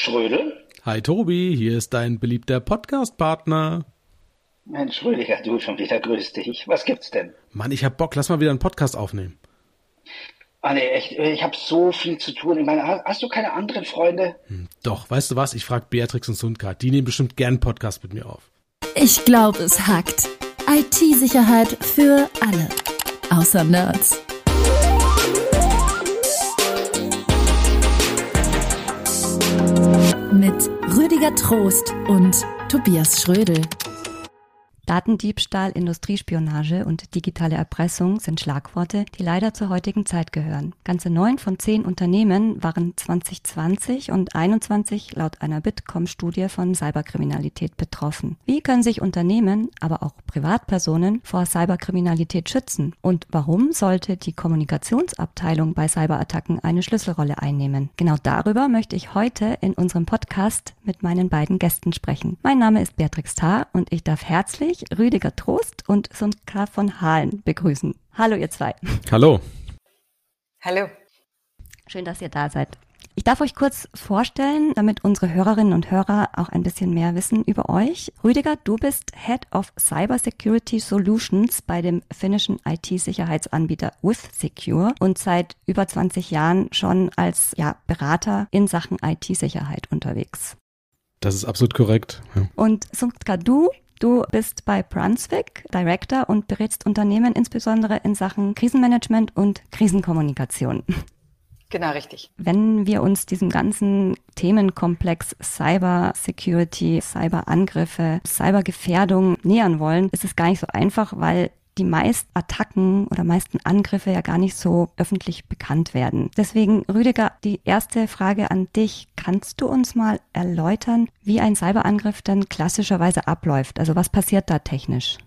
Schrödel? Hi Tobi, hier ist dein beliebter Podcast-Partner. Mensch, Rüdiger, du schon wieder grüß dich. Was gibt's denn? Mann, ich hab Bock, lass mal wieder einen Podcast aufnehmen. Ah nee, echt, ich habe so viel zu tun. Ich meine, hast du keine anderen Freunde? Hm, doch, weißt du was? Ich frag Beatrix und Sundgard. Die nehmen bestimmt gern einen Podcast mit mir auf. Ich glaube, es hackt. IT-Sicherheit für alle. Außer Nerds. Mit Rüdiger Trost und Tobias Schrödel. Datendiebstahl, Industriespionage und digitale Erpressung sind Schlagworte, die leider zur heutigen Zeit gehören. Ganze neun von zehn Unternehmen waren 2020 und 21 laut einer Bitkom-Studie von Cyberkriminalität betroffen. Wie können sich Unternehmen, aber auch Privatpersonen vor Cyberkriminalität schützen? Und warum sollte die Kommunikationsabteilung bei Cyberattacken eine Schlüsselrolle einnehmen? Genau darüber möchte ich heute in unserem Podcast mit meinen beiden Gästen sprechen. Mein Name ist Beatrix Tarr und ich darf herzlich ich Rüdiger Trost und Sundka von Hahlen begrüßen. Hallo ihr zwei. Hallo. Hallo. Schön, dass ihr da seid. Ich darf euch kurz vorstellen, damit unsere Hörerinnen und Hörer auch ein bisschen mehr wissen über euch. Rüdiger, du bist Head of Cyber Security Solutions bei dem finnischen IT-Sicherheitsanbieter WithSecure und seit über 20 Jahren schon als ja, Berater in Sachen IT-Sicherheit unterwegs. Das ist absolut korrekt. Ja. Und Sundka, du Du bist bei Brunswick Director und berätst Unternehmen insbesondere in Sachen Krisenmanagement und Krisenkommunikation. Genau, richtig. Wenn wir uns diesem ganzen Themenkomplex Cyber Security, Cyberangriffe, Cybergefährdung nähern wollen, ist es gar nicht so einfach, weil die meisten Attacken oder meisten Angriffe ja gar nicht so öffentlich bekannt werden. Deswegen, Rüdiger, die erste Frage an dich. Kannst du uns mal erläutern, wie ein Cyberangriff dann klassischerweise abläuft? Also was passiert da technisch?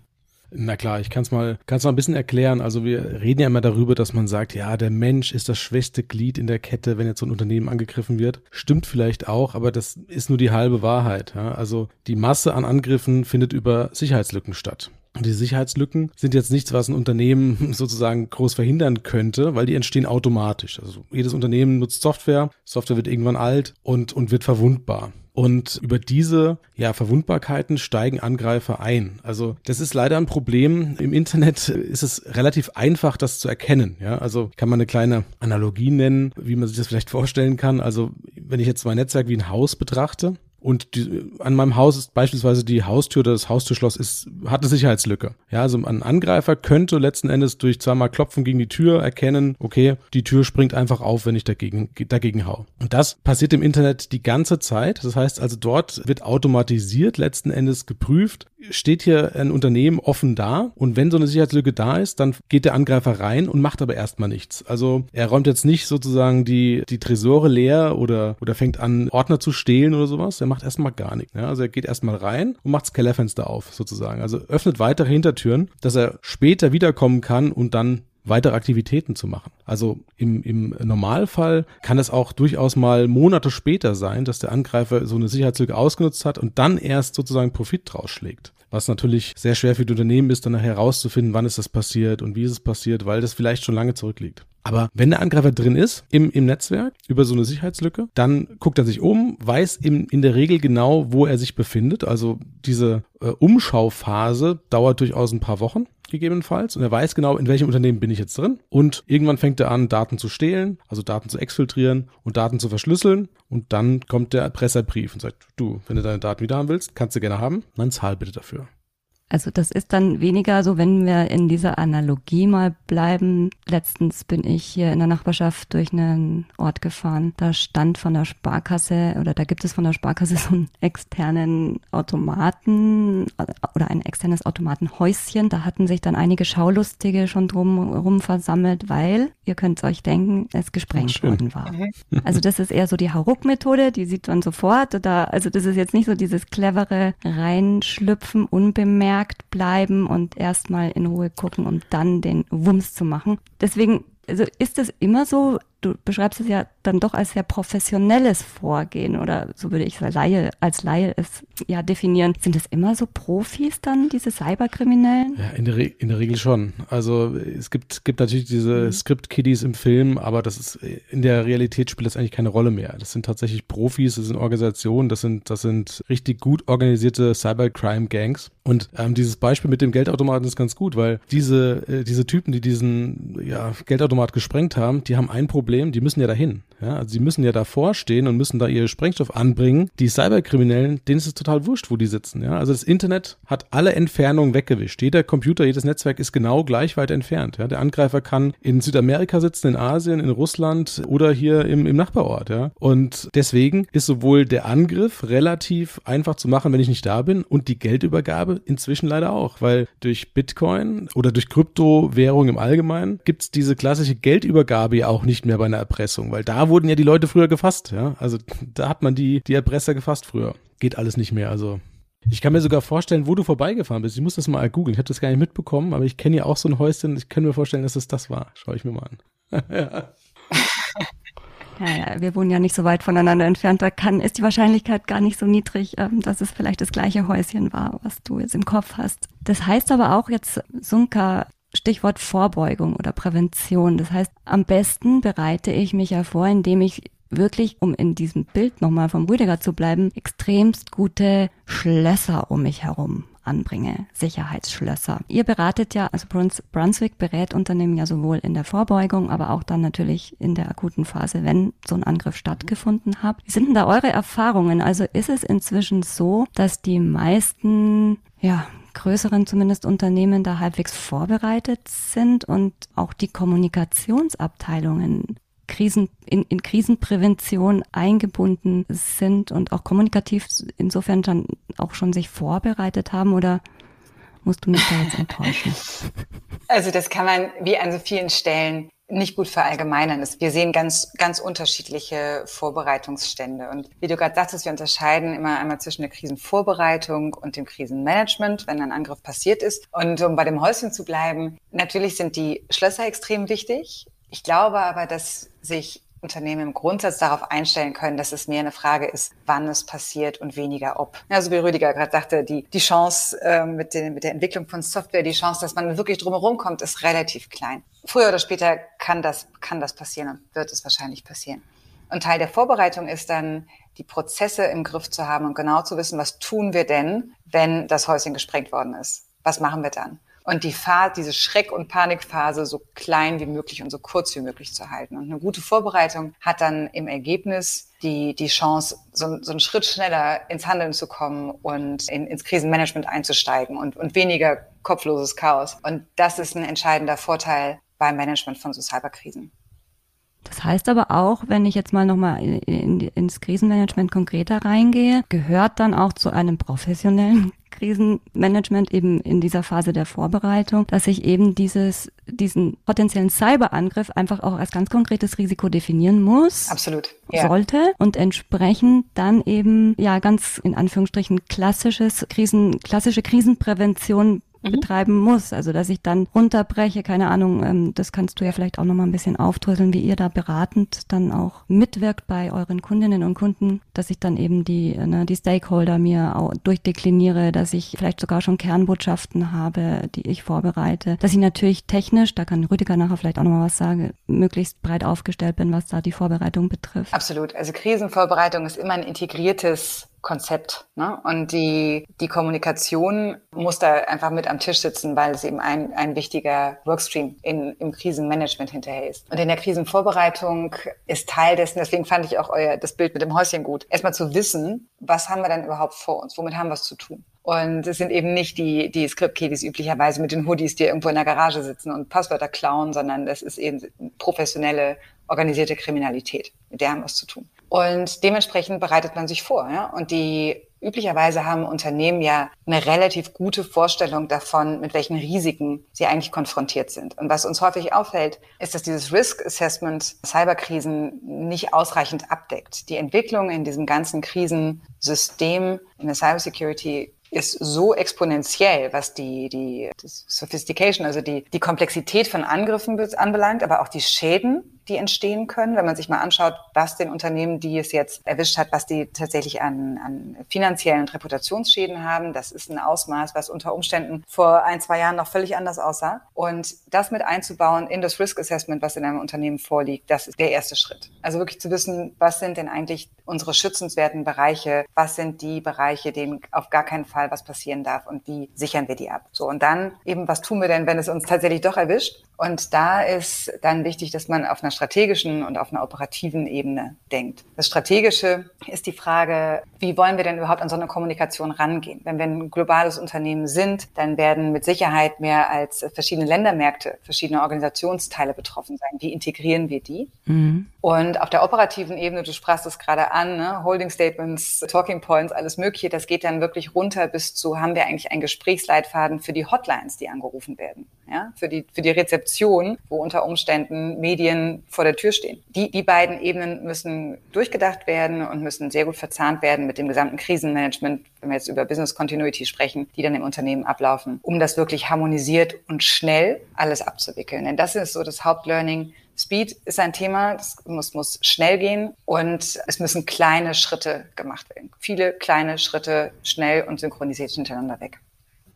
Na klar, ich kann es mal, kann's mal ein bisschen erklären. Also wir reden ja immer darüber, dass man sagt, ja, der Mensch ist das schwächste Glied in der Kette, wenn jetzt so ein Unternehmen angegriffen wird. Stimmt vielleicht auch, aber das ist nur die halbe Wahrheit. Ja? Also die Masse an Angriffen findet über Sicherheitslücken statt. Und die Sicherheitslücken sind jetzt nichts, was ein Unternehmen sozusagen groß verhindern könnte, weil die entstehen automatisch. Also jedes Unternehmen nutzt Software, Software wird irgendwann alt und, und wird verwundbar. Und über diese ja, Verwundbarkeiten steigen Angreifer ein. Also das ist leider ein Problem. Im Internet ist es relativ einfach, das zu erkennen. Ja, also kann man eine kleine Analogie nennen, wie man sich das vielleicht vorstellen kann. Also wenn ich jetzt mein Netzwerk wie ein Haus betrachte, und die, an meinem Haus ist beispielsweise die Haustür, das Haustürschloss ist, hat eine Sicherheitslücke. Ja, also ein Angreifer könnte letzten Endes durch zweimal Klopfen gegen die Tür erkennen, okay, die Tür springt einfach auf, wenn ich dagegen, dagegen hau. Und das passiert im Internet die ganze Zeit. Das heißt also, dort wird automatisiert letzten Endes geprüft, steht hier ein Unternehmen offen da und wenn so eine Sicherheitslücke da ist, dann geht der Angreifer rein und macht aber erstmal nichts. Also er räumt jetzt nicht sozusagen die, die Tresore leer oder, oder fängt an, Ordner zu stehlen oder sowas. Er macht erstmal gar nichts. Ja? Also er geht erstmal rein und macht das Kellerfenster auf sozusagen. Also öffnet weitere Hintertüren, dass er später wiederkommen kann und dann weitere Aktivitäten zu machen. Also im, im Normalfall kann es auch durchaus mal Monate später sein, dass der Angreifer so eine Sicherheitslücke ausgenutzt hat und dann erst sozusagen Profit draus schlägt. Was natürlich sehr schwer für die Unternehmen ist, dann herauszufinden, wann ist das passiert und wie ist es passiert, weil das vielleicht schon lange zurückliegt. Aber wenn der Angreifer drin ist im, im Netzwerk über so eine Sicherheitslücke, dann guckt er sich um, weiß im, in der Regel genau, wo er sich befindet. Also diese äh, Umschauphase dauert durchaus ein paar Wochen gegebenenfalls. Und er weiß genau, in welchem Unternehmen bin ich jetzt drin. Und irgendwann fängt er an, Daten zu stehlen, also Daten zu exfiltrieren und Daten zu verschlüsseln. Und dann kommt der Erpresserbrief und sagt, du, wenn du deine Daten wieder haben willst, kannst du gerne haben, dann zahl bitte dafür. Also das ist dann weniger so, wenn wir in dieser Analogie mal bleiben. Letztens bin ich hier in der Nachbarschaft durch einen Ort gefahren. Da stand von der Sparkasse oder da gibt es von der Sparkasse so einen externen Automaten oder ein externes Automatenhäuschen. Da hatten sich dann einige Schaulustige schon drumherum versammelt, weil, ihr könnt euch denken, es gesprengt worden war. Also das ist eher so die Hauruck-Methode, die sieht man sofort. Oder, also das ist jetzt nicht so dieses clevere Reinschlüpfen unbemerkt unbemerkt bleiben und erstmal in Ruhe gucken, um dann den Wumms zu machen. Deswegen also ist es immer so, du beschreibst es ja dann doch als sehr professionelles Vorgehen oder so würde ich als Laie, als Laie es ja definieren. Sind es immer so Profis dann, diese Cyberkriminellen? Ja, in der, Re in der Regel schon. Also es gibt, gibt natürlich diese mhm. Script-Kiddies im Film, aber das ist in der Realität spielt das eigentlich keine Rolle mehr. Das sind tatsächlich Profis, das sind Organisationen, das sind, das sind richtig gut organisierte Cybercrime-Gangs. Und ähm, dieses Beispiel mit dem Geldautomaten ist ganz gut, weil diese, äh, diese Typen, die diesen ja, Geldautomat gesprengt haben, die haben ein Problem, die müssen ja dahin. Ja? Also sie müssen ja davor stehen und müssen da ihr Sprengstoff anbringen. Die Cyberkriminellen, denen ist es total wurscht, wo die sitzen. Ja? Also das Internet hat alle Entfernungen weggewischt. Jeder Computer, jedes Netzwerk ist genau gleich weit entfernt. Ja? Der Angreifer kann in Südamerika sitzen, in Asien, in Russland oder hier im, im Nachbarort. Ja? Und deswegen ist sowohl der Angriff relativ einfach zu machen, wenn ich nicht da bin, und die Geldübergabe inzwischen leider auch, weil durch Bitcoin oder durch Kryptowährung im Allgemeinen gibt es diese klassische Geldübergabe ja auch nicht mehr bei einer Erpressung, weil da wurden ja die Leute früher gefasst, ja. Also da hat man die, die Erpresser gefasst früher. Geht alles nicht mehr, also. Ich kann mir sogar vorstellen, wo du vorbeigefahren bist. Ich muss das mal googeln. Ich habe das gar nicht mitbekommen, aber ich kenne ja auch so ein Häuschen. Ich kann mir vorstellen, dass es das war. Schau ich mir mal an. ja. Ja, ja, wir wohnen ja nicht so weit voneinander entfernt. Da kann, ist die Wahrscheinlichkeit gar nicht so niedrig, ähm, dass es vielleicht das gleiche Häuschen war, was du jetzt im Kopf hast. Das heißt aber auch jetzt, Sunka, Stichwort Vorbeugung oder Prävention. Das heißt, am besten bereite ich mich ja vor, indem ich wirklich, um in diesem Bild nochmal vom Rüdiger zu bleiben, extremst gute Schlösser um mich herum anbringe, Sicherheitsschlösser. Ihr beratet ja, also Brunswick berät Unternehmen ja sowohl in der Vorbeugung, aber auch dann natürlich in der akuten Phase, wenn so ein Angriff stattgefunden hat. Wie sind denn da eure Erfahrungen? Also ist es inzwischen so, dass die meisten, ja, größeren zumindest Unternehmen da halbwegs vorbereitet sind und auch die Kommunikationsabteilungen Krisen, in, in Krisenprävention eingebunden sind und auch kommunikativ insofern dann auch schon sich vorbereitet haben oder musst du mich da jetzt enttäuschen? Also das kann man wie an so vielen Stellen nicht gut verallgemeinern. Wir sehen ganz, ganz unterschiedliche Vorbereitungsstände. Und wie du gerade sagtest, wir unterscheiden immer einmal zwischen der Krisenvorbereitung und dem Krisenmanagement, wenn ein Angriff passiert ist. Und um bei dem Häuschen zu bleiben, natürlich sind die Schlösser extrem wichtig. Ich glaube aber, dass sich Unternehmen im Grundsatz darauf einstellen können, dass es mehr eine Frage ist, wann es passiert und weniger ob. Also wie Rüdiger gerade sagte, die, die Chance äh, mit, den, mit der Entwicklung von Software, die Chance, dass man wirklich drumherum kommt, ist relativ klein. Früher oder später kann das, kann das passieren und wird es wahrscheinlich passieren. Und Teil der Vorbereitung ist dann, die Prozesse im Griff zu haben und genau zu wissen, was tun wir denn, wenn das Häuschen gesprengt worden ist? Was machen wir dann? und die Phase, diese Schreck- und Panikphase so klein wie möglich und so kurz wie möglich zu halten. Und eine gute Vorbereitung hat dann im Ergebnis die, die Chance, so, so einen Schritt schneller ins Handeln zu kommen und in, ins Krisenmanagement einzusteigen und, und weniger kopfloses Chaos. Und das ist ein entscheidender Vorteil beim Management von so Cyberkrisen. Das heißt aber auch, wenn ich jetzt mal nochmal in, in, ins Krisenmanagement konkreter reingehe, gehört dann auch zu einem professionellen Krisenmanagement eben in dieser Phase der Vorbereitung, dass ich eben dieses, diesen potenziellen Cyberangriff einfach auch als ganz konkretes Risiko definieren muss. Absolut. Ja. Sollte und entsprechend dann eben, ja, ganz in Anführungsstrichen klassisches Krisen, klassische Krisenprävention mhm. betreiben muss. Also dass ich dann runterbreche, keine Ahnung, ähm, das kannst du ja vielleicht auch nochmal ein bisschen aufdröseln, wie ihr da beratend dann auch mitwirkt bei euren Kundinnen und Kunden, dass ich dann eben die, ne, die Stakeholder mir auch durchdekliniere, dass ich vielleicht sogar schon Kernbotschaften habe, die ich vorbereite, dass ich natürlich technisch, da kann Rüdiger nachher vielleicht auch nochmal was sagen, möglichst breit aufgestellt bin, was da die Vorbereitung betrifft. Absolut. Also Krisenvorbereitung ist immer ein integriertes Konzept. Ne? Und die, die Kommunikation muss da einfach mit am Tisch sitzen, weil es eben ein, ein wichtiger Workstream in, im Krisenmanagement hinterher ist. Und in der Krisenvorbereitung ist Teil dessen, deswegen fand ich auch euer, das Bild mit dem Häuschen gut, erstmal zu wissen, was haben wir dann überhaupt vor uns, womit haben wir es zu tun. Und es sind eben nicht die, die Script-Kiddies üblicherweise mit den Hoodies, die irgendwo in der Garage sitzen und Passwörter klauen, sondern das ist eben professionelle, organisierte Kriminalität. Mit der haben wir es zu tun. Und dementsprechend bereitet man sich vor. Ja? Und die üblicherweise haben Unternehmen ja eine relativ gute Vorstellung davon, mit welchen Risiken sie eigentlich konfrontiert sind. Und was uns häufig auffällt, ist, dass dieses Risk Assessment Cyberkrisen nicht ausreichend abdeckt. Die Entwicklung in diesem ganzen Krisensystem in der Cybersecurity ist so exponentiell, was die, die, Sophistication, also die, die Komplexität von Angriffen anbelangt, aber auch die Schäden, die entstehen können. Wenn man sich mal anschaut, was den Unternehmen, die es jetzt erwischt hat, was die tatsächlich an, an finanziellen und Reputationsschäden haben, das ist ein Ausmaß, was unter Umständen vor ein, zwei Jahren noch völlig anders aussah. Und das mit einzubauen in das Risk Assessment, was in einem Unternehmen vorliegt, das ist der erste Schritt. Also wirklich zu wissen, was sind denn eigentlich unsere schützenswerten Bereiche, was sind die Bereiche, denen auf gar keinen Fall was passieren darf und wie sichern wir die ab. So, und dann eben, was tun wir denn, wenn es uns tatsächlich doch erwischt? Und da ist dann wichtig, dass man auf einer strategischen und auf einer operativen Ebene denkt. Das Strategische ist die Frage, wie wollen wir denn überhaupt an so eine Kommunikation rangehen? Wenn wir ein globales Unternehmen sind, dann werden mit Sicherheit mehr als verschiedene Ländermärkte, verschiedene Organisationsteile betroffen sein. Wie integrieren wir die? Mhm. Und auf der operativen Ebene, du sprachst es gerade an, ne? Holding Statements, Talking Points, alles Mögliche, das geht dann wirklich runter bis zu, haben wir eigentlich einen Gesprächsleitfaden für die Hotlines, die angerufen werden, ja? für, die, für die Rezeption, wo unter Umständen Medien vor der Tür stehen. Die, die beiden Ebenen müssen durchgedacht werden und müssen sehr gut verzahnt werden mit dem gesamten Krisenmanagement, wenn wir jetzt über Business Continuity sprechen, die dann im Unternehmen ablaufen, um das wirklich harmonisiert und schnell alles abzuwickeln. Denn das ist so das Hauptlearning, Speed ist ein Thema, das muss, muss schnell gehen und es müssen kleine Schritte gemacht werden. Viele kleine Schritte schnell und synchronisiert hintereinander weg.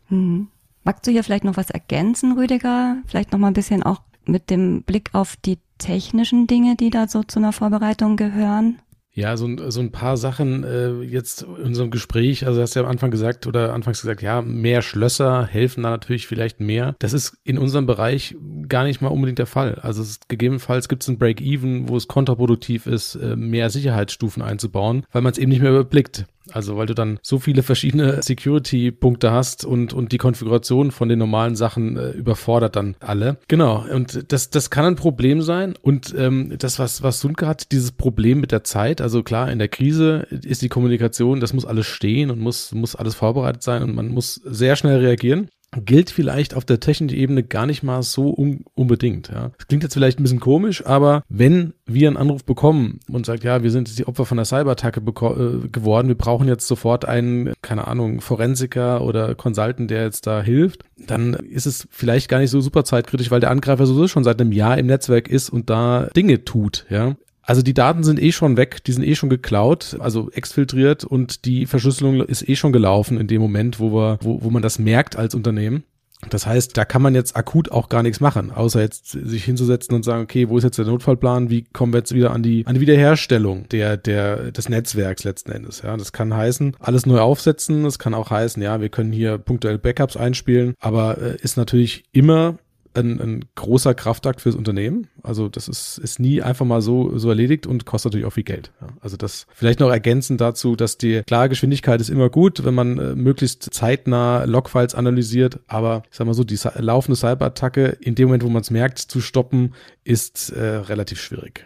Mhm. Magst du hier vielleicht noch was ergänzen, Rüdiger? Vielleicht noch mal ein bisschen auch mit dem Blick auf die technischen Dinge, die da so zu einer Vorbereitung gehören? Ja, so, so ein paar Sachen äh, jetzt in unserem Gespräch, also hast du ja am Anfang gesagt oder anfangs gesagt, ja, mehr Schlösser helfen da natürlich vielleicht mehr. Das ist in unserem Bereich gar nicht mal unbedingt der Fall. Also es, gegebenenfalls gibt es ein Break-Even, wo es kontraproduktiv ist, äh, mehr Sicherheitsstufen einzubauen, weil man es eben nicht mehr überblickt. Also weil du dann so viele verschiedene Security-Punkte hast und, und die Konfiguration von den normalen Sachen äh, überfordert dann alle. Genau, und das, das kann ein Problem sein. Und ähm, das, was, was Sunke hat, dieses Problem mit der Zeit, also klar, in der Krise ist die Kommunikation, das muss alles stehen und muss, muss alles vorbereitet sein und man muss sehr schnell reagieren gilt vielleicht auf der technischen Ebene gar nicht mal so un unbedingt. Ja. Das klingt jetzt vielleicht ein bisschen komisch, aber wenn wir einen Anruf bekommen und sagt, ja, wir sind die Opfer von einer Cyberattacke äh, geworden, wir brauchen jetzt sofort einen, keine Ahnung, Forensiker oder Consultant, der jetzt da hilft, dann ist es vielleicht gar nicht so super zeitkritisch, weil der Angreifer sowieso schon seit einem Jahr im Netzwerk ist und da Dinge tut. Ja. Also die Daten sind eh schon weg, die sind eh schon geklaut, also exfiltriert und die Verschlüsselung ist eh schon gelaufen in dem Moment, wo wir, wo, wo man das merkt als Unternehmen. Das heißt, da kann man jetzt akut auch gar nichts machen, außer jetzt sich hinzusetzen und sagen, okay, wo ist jetzt der Notfallplan? Wie kommen wir jetzt wieder an die, an die Wiederherstellung der, der, des Netzwerks letzten Endes? Ja, das kann heißen, alles neu aufsetzen. Das kann auch heißen, ja, wir können hier punktuell Backups einspielen, aber äh, ist natürlich immer ein, ein großer Kraftakt fürs Unternehmen. Also das ist, ist nie einfach mal so, so erledigt und kostet natürlich auch viel Geld. Ja. Also das vielleicht noch ergänzend dazu, dass die klare Geschwindigkeit ist immer gut, wenn man äh, möglichst zeitnah Logfiles analysiert. Aber ich sag mal so, die laufende Cyberattacke in dem Moment, wo man es merkt, zu stoppen, ist äh, relativ schwierig.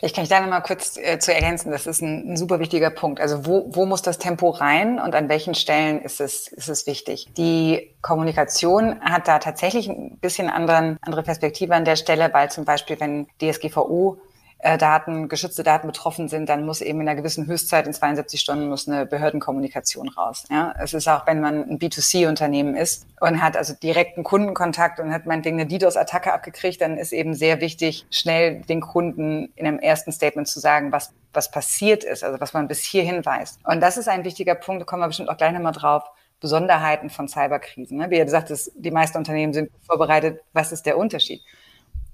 Ich kann ich da nochmal kurz äh, zu ergänzen, das ist ein, ein, super wichtiger Punkt. Also wo, wo muss das Tempo rein und an welchen Stellen ist es, ist es wichtig? Die Kommunikation hat da tatsächlich ein bisschen anderen, andere Perspektive an der Stelle, weil zum Beispiel, wenn DSGVO äh, Daten, geschützte Daten betroffen sind, dann muss eben in einer gewissen Höchstzeit in 72 Stunden muss eine Behördenkommunikation raus. Ja? Es ist auch, wenn man ein B2C-Unternehmen ist und hat also direkten Kundenkontakt und hat meinetwegen eine DDoS-Attacke abgekriegt, dann ist eben sehr wichtig, schnell den Kunden in einem ersten Statement zu sagen, was was passiert ist, also was man bis hierhin weiß. Und das ist ein wichtiger Punkt, da kommen wir bestimmt auch gleich nochmal drauf. Besonderheiten von Cyberkrisen. Ne? Wie ihr gesagt habt, die meisten Unternehmen sind vorbereitet. Was ist der Unterschied?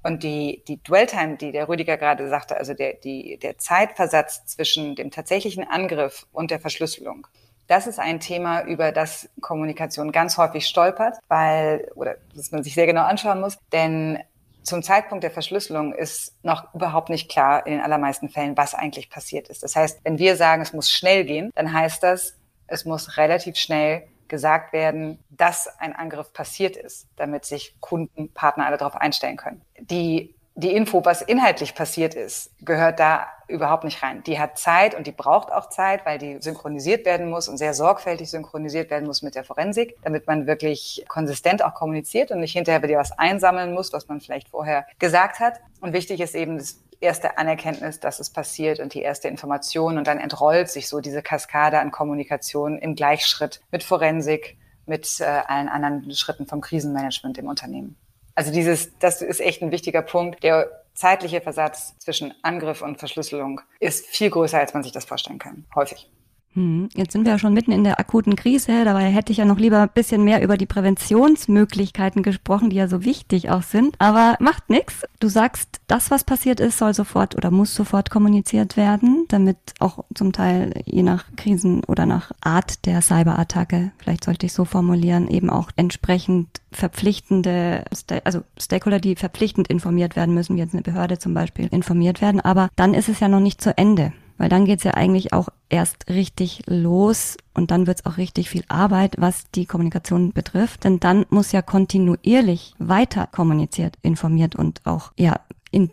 Und die, die Dwell-Time, die der Rüdiger gerade sagte, also der, die, der Zeitversatz zwischen dem tatsächlichen Angriff und der Verschlüsselung, das ist ein Thema, über das Kommunikation ganz häufig stolpert, weil, oder das man sich sehr genau anschauen muss, denn zum Zeitpunkt der Verschlüsselung ist noch überhaupt nicht klar in den allermeisten Fällen, was eigentlich passiert ist. Das heißt, wenn wir sagen, es muss schnell gehen, dann heißt das, es muss relativ schnell gesagt werden, dass ein Angriff passiert ist, damit sich Kunden, Partner alle darauf einstellen können. Die, die Info, was inhaltlich passiert ist, gehört da überhaupt nicht rein. Die hat Zeit und die braucht auch Zeit, weil die synchronisiert werden muss und sehr sorgfältig synchronisiert werden muss mit der Forensik, damit man wirklich konsistent auch kommuniziert und nicht hinterher wieder was einsammeln muss, was man vielleicht vorher gesagt hat. Und wichtig ist eben das erste Anerkenntnis, dass es passiert und die erste Information und dann entrollt sich so diese Kaskade an Kommunikation im Gleichschritt mit Forensik, mit äh, allen anderen Schritten vom Krisenmanagement im Unternehmen. Also dieses, das ist echt ein wichtiger Punkt, der zeitliche Versatz zwischen Angriff und Verschlüsselung ist viel größer, als man sich das vorstellen kann. Häufig. Hm, jetzt sind wir ja schon mitten in der akuten Krise. Dabei hätte ich ja noch lieber ein bisschen mehr über die Präventionsmöglichkeiten gesprochen, die ja so wichtig auch sind. Aber macht nichts. Du sagst, das, was passiert ist, soll sofort oder muss sofort kommuniziert werden, damit auch zum Teil je nach Krisen oder nach Art der Cyberattacke, vielleicht sollte ich so formulieren, eben auch entsprechend verpflichtende, also Stakeholder, die verpflichtend informiert werden müssen, wie jetzt eine Behörde zum Beispiel, informiert werden. Aber dann ist es ja noch nicht zu Ende. Weil dann geht's ja eigentlich auch erst richtig los und dann wird's auch richtig viel Arbeit, was die Kommunikation betrifft. Denn dann muss ja kontinuierlich weiter kommuniziert, informiert und auch ja in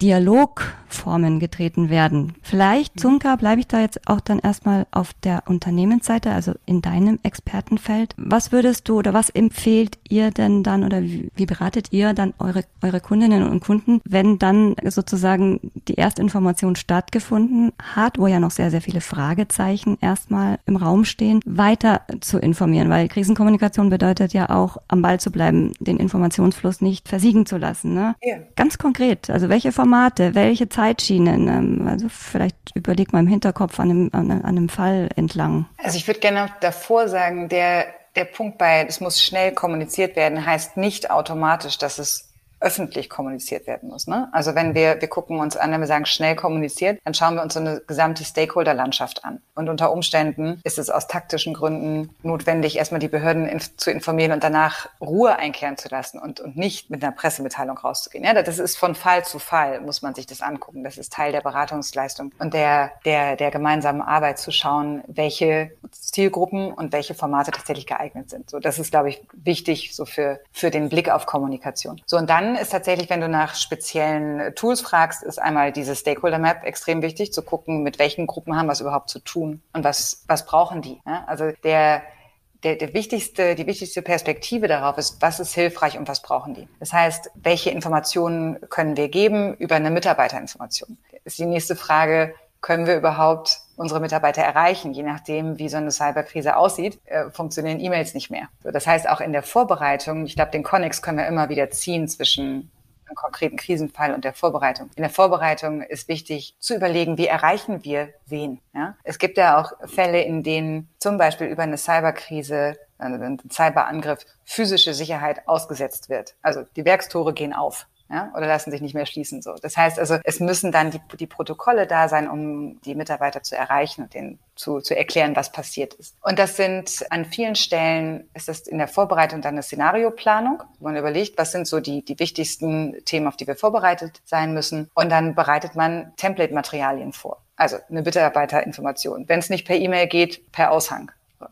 Dialogformen getreten werden. Vielleicht, Zunka, bleibe ich da jetzt auch dann erstmal auf der Unternehmensseite, also in deinem Expertenfeld. Was würdest du oder was empfehlt ihr denn dann oder wie, wie beratet ihr dann eure, eure Kundinnen und Kunden, wenn dann sozusagen die Erstinformation stattgefunden hat, wo ja noch sehr, sehr viele Fragezeichen erstmal im Raum stehen, weiter zu informieren? Weil Krisenkommunikation bedeutet ja auch, am Ball zu bleiben, den Informationsfluss nicht versiegen zu lassen. Ne? Ja. Ganz konkret, also welche Formate, welche Zeitschienen? Ähm, also vielleicht überleg mal im Hinterkopf an einem, an, einem Fall entlang. Also ich würde gerne davor sagen, der, der Punkt bei, es muss schnell kommuniziert werden, heißt nicht automatisch, dass es öffentlich kommuniziert werden muss. Ne? Also wenn wir, wir gucken uns an, wenn wir sagen schnell kommuniziert, dann schauen wir uns so eine gesamte Stakeholder-Landschaft an. Und unter Umständen ist es aus taktischen Gründen notwendig, erstmal die Behörden inf zu informieren und danach Ruhe einkehren zu lassen und, und nicht mit einer Pressemitteilung rauszugehen. Ja, das ist von Fall zu Fall, muss man sich das angucken. Das ist Teil der Beratungsleistung und der, der, der gemeinsamen Arbeit zu schauen, welche Zielgruppen und welche Formate tatsächlich geeignet sind. So, das ist, glaube ich, wichtig so für, für den Blick auf Kommunikation. So, und dann ist tatsächlich, wenn du nach speziellen Tools fragst, ist einmal diese Stakeholder Map extrem wichtig, zu gucken, mit welchen Gruppen haben wir es überhaupt zu tun und was, was brauchen die. Ja? Also der, der, der wichtigste, die wichtigste Perspektive darauf ist, was ist hilfreich und was brauchen die. Das heißt, welche Informationen können wir geben über eine Mitarbeiterinformation? Ist die nächste Frage, können wir überhaupt unsere Mitarbeiter erreichen. Je nachdem, wie so eine Cyberkrise aussieht, äh, funktionieren E-Mails nicht mehr. So, das heißt, auch in der Vorbereitung, ich glaube, den Connex können wir immer wieder ziehen zwischen einem konkreten Krisenfall und der Vorbereitung. In der Vorbereitung ist wichtig zu überlegen, wie erreichen wir wen. Ja? Es gibt ja auch Fälle, in denen zum Beispiel über eine Cyberkrise, also einen Cyberangriff, physische Sicherheit ausgesetzt wird. Also die Werkstore gehen auf ja, oder lassen sich nicht mehr schließen. So. Das heißt also, es müssen dann die, die Protokolle da sein, um die Mitarbeiter zu erreichen und denen zu, zu erklären, was passiert ist. Und das sind an vielen Stellen, ist das in der Vorbereitung dann eine Szenarioplanung, wo man überlegt, was sind so die, die wichtigsten Themen, auf die wir vorbereitet sein müssen. Und dann bereitet man Template-Materialien vor. Also eine Mitarbeiterinformation. Wenn es nicht per E-Mail geht, per Aushang.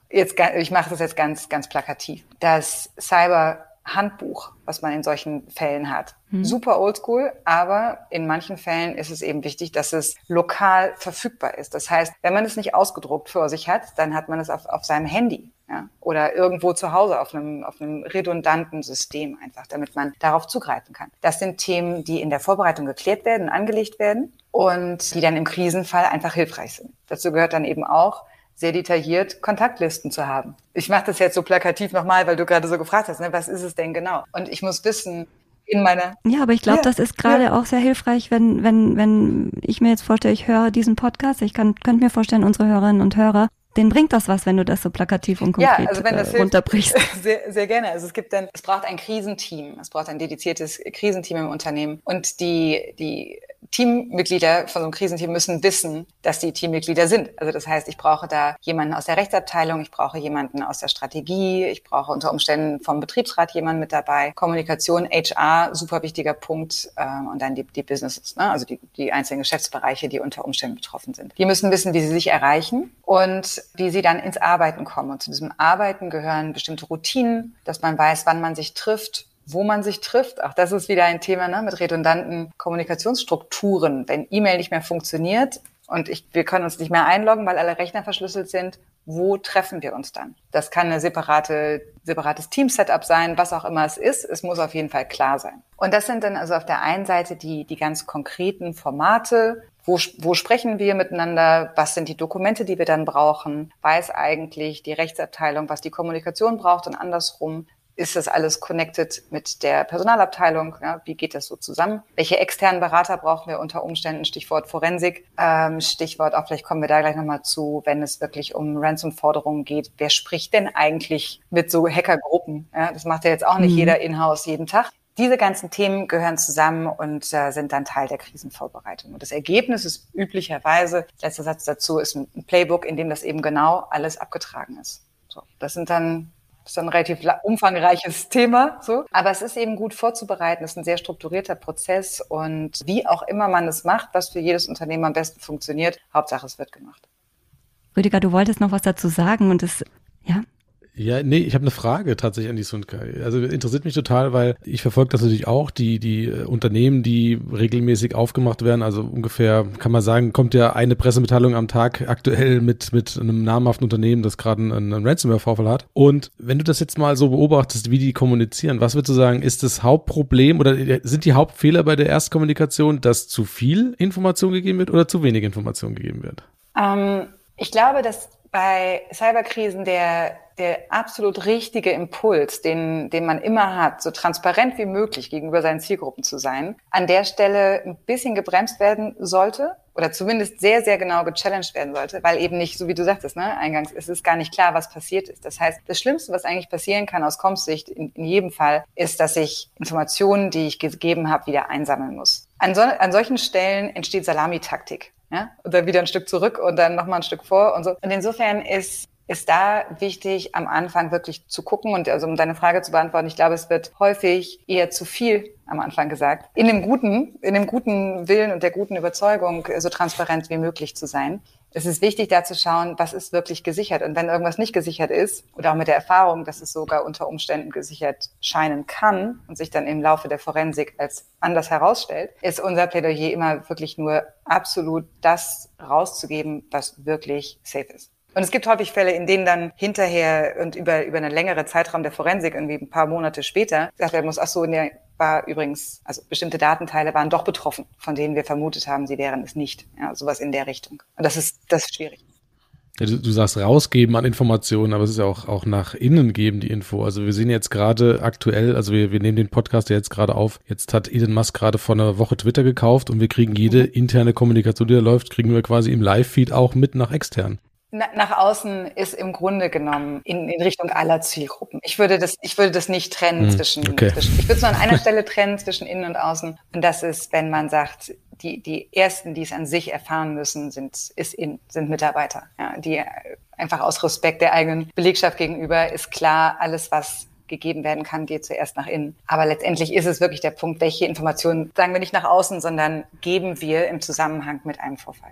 Jetzt, ich mache das jetzt ganz, ganz plakativ. Das Cyber Handbuch, was man in solchen Fällen hat. Mhm. Super oldschool, aber in manchen Fällen ist es eben wichtig, dass es lokal verfügbar ist. Das heißt, wenn man es nicht ausgedruckt vor sich hat, dann hat man es auf, auf seinem Handy ja, oder irgendwo zu Hause auf einem, auf einem redundanten System einfach, damit man darauf zugreifen kann. Das sind Themen, die in der Vorbereitung geklärt werden, angelegt werden und die dann im Krisenfall einfach hilfreich sind. Dazu gehört dann eben auch, sehr detailliert Kontaktlisten zu haben. Ich mache das jetzt so plakativ nochmal, weil du gerade so gefragt hast, ne, was ist es denn genau? Und ich muss wissen, in meiner. Ja, aber ich glaube, ja, das ist gerade ja. auch sehr hilfreich, wenn, wenn, wenn ich mir jetzt vorstelle, ich höre diesen Podcast. Ich kann, könnte mir vorstellen, unsere Hörerinnen und Hörer, denen bringt das was, wenn du das so plakativ und konkret ja, also wenn das äh, runterbrichst. Sehr, sehr gerne. Also es gibt dann, es braucht ein Krisenteam. Es braucht ein dediziertes Krisenteam im Unternehmen. Und die, die Teammitglieder von so einem Krisenteam müssen wissen, dass die Teammitglieder sind. Also das heißt, ich brauche da jemanden aus der Rechtsabteilung, ich brauche jemanden aus der Strategie, ich brauche unter Umständen vom Betriebsrat jemanden mit dabei. Kommunikation, HR, super wichtiger Punkt. Äh, und dann die, die Businesses, ne? also die, die einzelnen Geschäftsbereiche, die unter Umständen betroffen sind. Die müssen wissen, wie sie sich erreichen und wie sie dann ins Arbeiten kommen. Und zu diesem Arbeiten gehören bestimmte Routinen, dass man weiß, wann man sich trifft, wo man sich trifft. Auch das ist wieder ein Thema ne, mit redundanten Kommunikationsstrukturen. Wenn E-Mail nicht mehr funktioniert und ich, wir können uns nicht mehr einloggen, weil alle Rechner verschlüsselt sind, wo treffen wir uns dann? Das kann eine separate, separates Team-Setup sein, was auch immer es ist. Es muss auf jeden Fall klar sein. Und das sind dann also auf der einen Seite die, die ganz konkreten Formate, wo, wo sprechen wir miteinander? Was sind die Dokumente, die wir dann brauchen? Weiß eigentlich die Rechtsabteilung, was die Kommunikation braucht und andersrum? ist das alles connected mit der Personalabteilung? Ja, wie geht das so zusammen? Welche externen Berater brauchen wir unter Umständen? Stichwort Forensik, ähm, Stichwort, auch vielleicht kommen wir da gleich nochmal zu, wenn es wirklich um Ransom-Forderungen geht. Wer spricht denn eigentlich mit so Hackergruppen? Ja, das macht ja jetzt auch nicht mhm. jeder in-house jeden Tag. Diese ganzen Themen gehören zusammen und äh, sind dann Teil der Krisenvorbereitung. Und das Ergebnis ist üblicherweise, letzter Satz dazu, ist ein Playbook, in dem das eben genau alles abgetragen ist. So, das sind dann das ist ein relativ umfangreiches Thema, so. Aber es ist eben gut vorzubereiten. Es ist ein sehr strukturierter Prozess und wie auch immer man es macht, was für jedes Unternehmen am besten funktioniert, Hauptsache es wird gemacht. Rüdiger, du wolltest noch was dazu sagen und es, ja? Nee, ich habe eine Frage tatsächlich an die Sunkai. Also interessiert mich total, weil ich verfolge das natürlich auch, die, die äh, Unternehmen, die regelmäßig aufgemacht werden. Also ungefähr, kann man sagen, kommt ja eine Pressemitteilung am Tag aktuell mit, mit einem namhaften Unternehmen, das gerade einen, einen Ransomware-Vorfall hat. Und wenn du das jetzt mal so beobachtest, wie die kommunizieren, was würdest du sagen, ist das Hauptproblem oder sind die Hauptfehler bei der Erstkommunikation, dass zu viel Information gegeben wird oder zu wenig Information gegeben wird? Ähm, ich glaube, dass bei Cyberkrisen der der absolut richtige Impuls, den, den man immer hat, so transparent wie möglich gegenüber seinen Zielgruppen zu sein, an der Stelle ein bisschen gebremst werden sollte oder zumindest sehr, sehr genau gechallenged werden sollte, weil eben nicht, so wie du sagtest, ne, eingangs, es ist gar nicht klar, was passiert ist. Das heißt, das Schlimmste, was eigentlich passieren kann aus Comps-Sicht in, in jedem Fall, ist, dass ich Informationen, die ich gegeben habe, wieder einsammeln muss. An, so, an solchen Stellen entsteht Salamitaktik. Ja? Oder wieder ein Stück zurück und dann nochmal ein Stück vor und so. Und insofern ist ist da wichtig, am Anfang wirklich zu gucken und also um deine Frage zu beantworten, ich glaube, es wird häufig eher zu viel am Anfang gesagt, in dem guten, in dem guten Willen und der guten Überzeugung, so transparent wie möglich zu sein. Es ist wichtig, da zu schauen, was ist wirklich gesichert. Und wenn irgendwas nicht gesichert ist, oder auch mit der Erfahrung, dass es sogar unter Umständen gesichert scheinen kann und sich dann im Laufe der Forensik als anders herausstellt, ist unser Plädoyer immer wirklich nur absolut das rauszugeben, was wirklich safe ist. Und es gibt häufig Fälle, in denen dann hinterher und über, über einen längeren Zeitraum der Forensik, irgendwie ein paar Monate später, gesagt werden muss, ach so, der war übrigens, also bestimmte Datenteile waren doch betroffen, von denen wir vermutet haben, sie wären es nicht. Ja, sowas in der Richtung. Und das ist, das ist schwierig. Ja, du, du sagst rausgeben an Informationen, aber es ist ja auch, auch nach innen geben, die Info. Also wir sehen jetzt gerade aktuell, also wir, wir nehmen den Podcast ja jetzt gerade auf. Jetzt hat Elon Musk gerade vor einer Woche Twitter gekauft und wir kriegen jede interne Kommunikation, die da läuft, kriegen wir quasi im Live-Feed auch mit nach extern nach außen ist im Grunde genommen in, in, Richtung aller Zielgruppen. Ich würde das, ich würde das nicht trennen hm, zwischen, okay. zwischen, ich würde es nur an einer Stelle trennen zwischen innen und außen. Und das ist, wenn man sagt, die, die ersten, die es an sich erfahren müssen, sind, ist in, sind Mitarbeiter. Ja, die einfach aus Respekt der eigenen Belegschaft gegenüber ist klar, alles, was gegeben werden kann, geht zuerst nach innen. Aber letztendlich ist es wirklich der Punkt, welche Informationen sagen wir nicht nach außen, sondern geben wir im Zusammenhang mit einem Vorfall.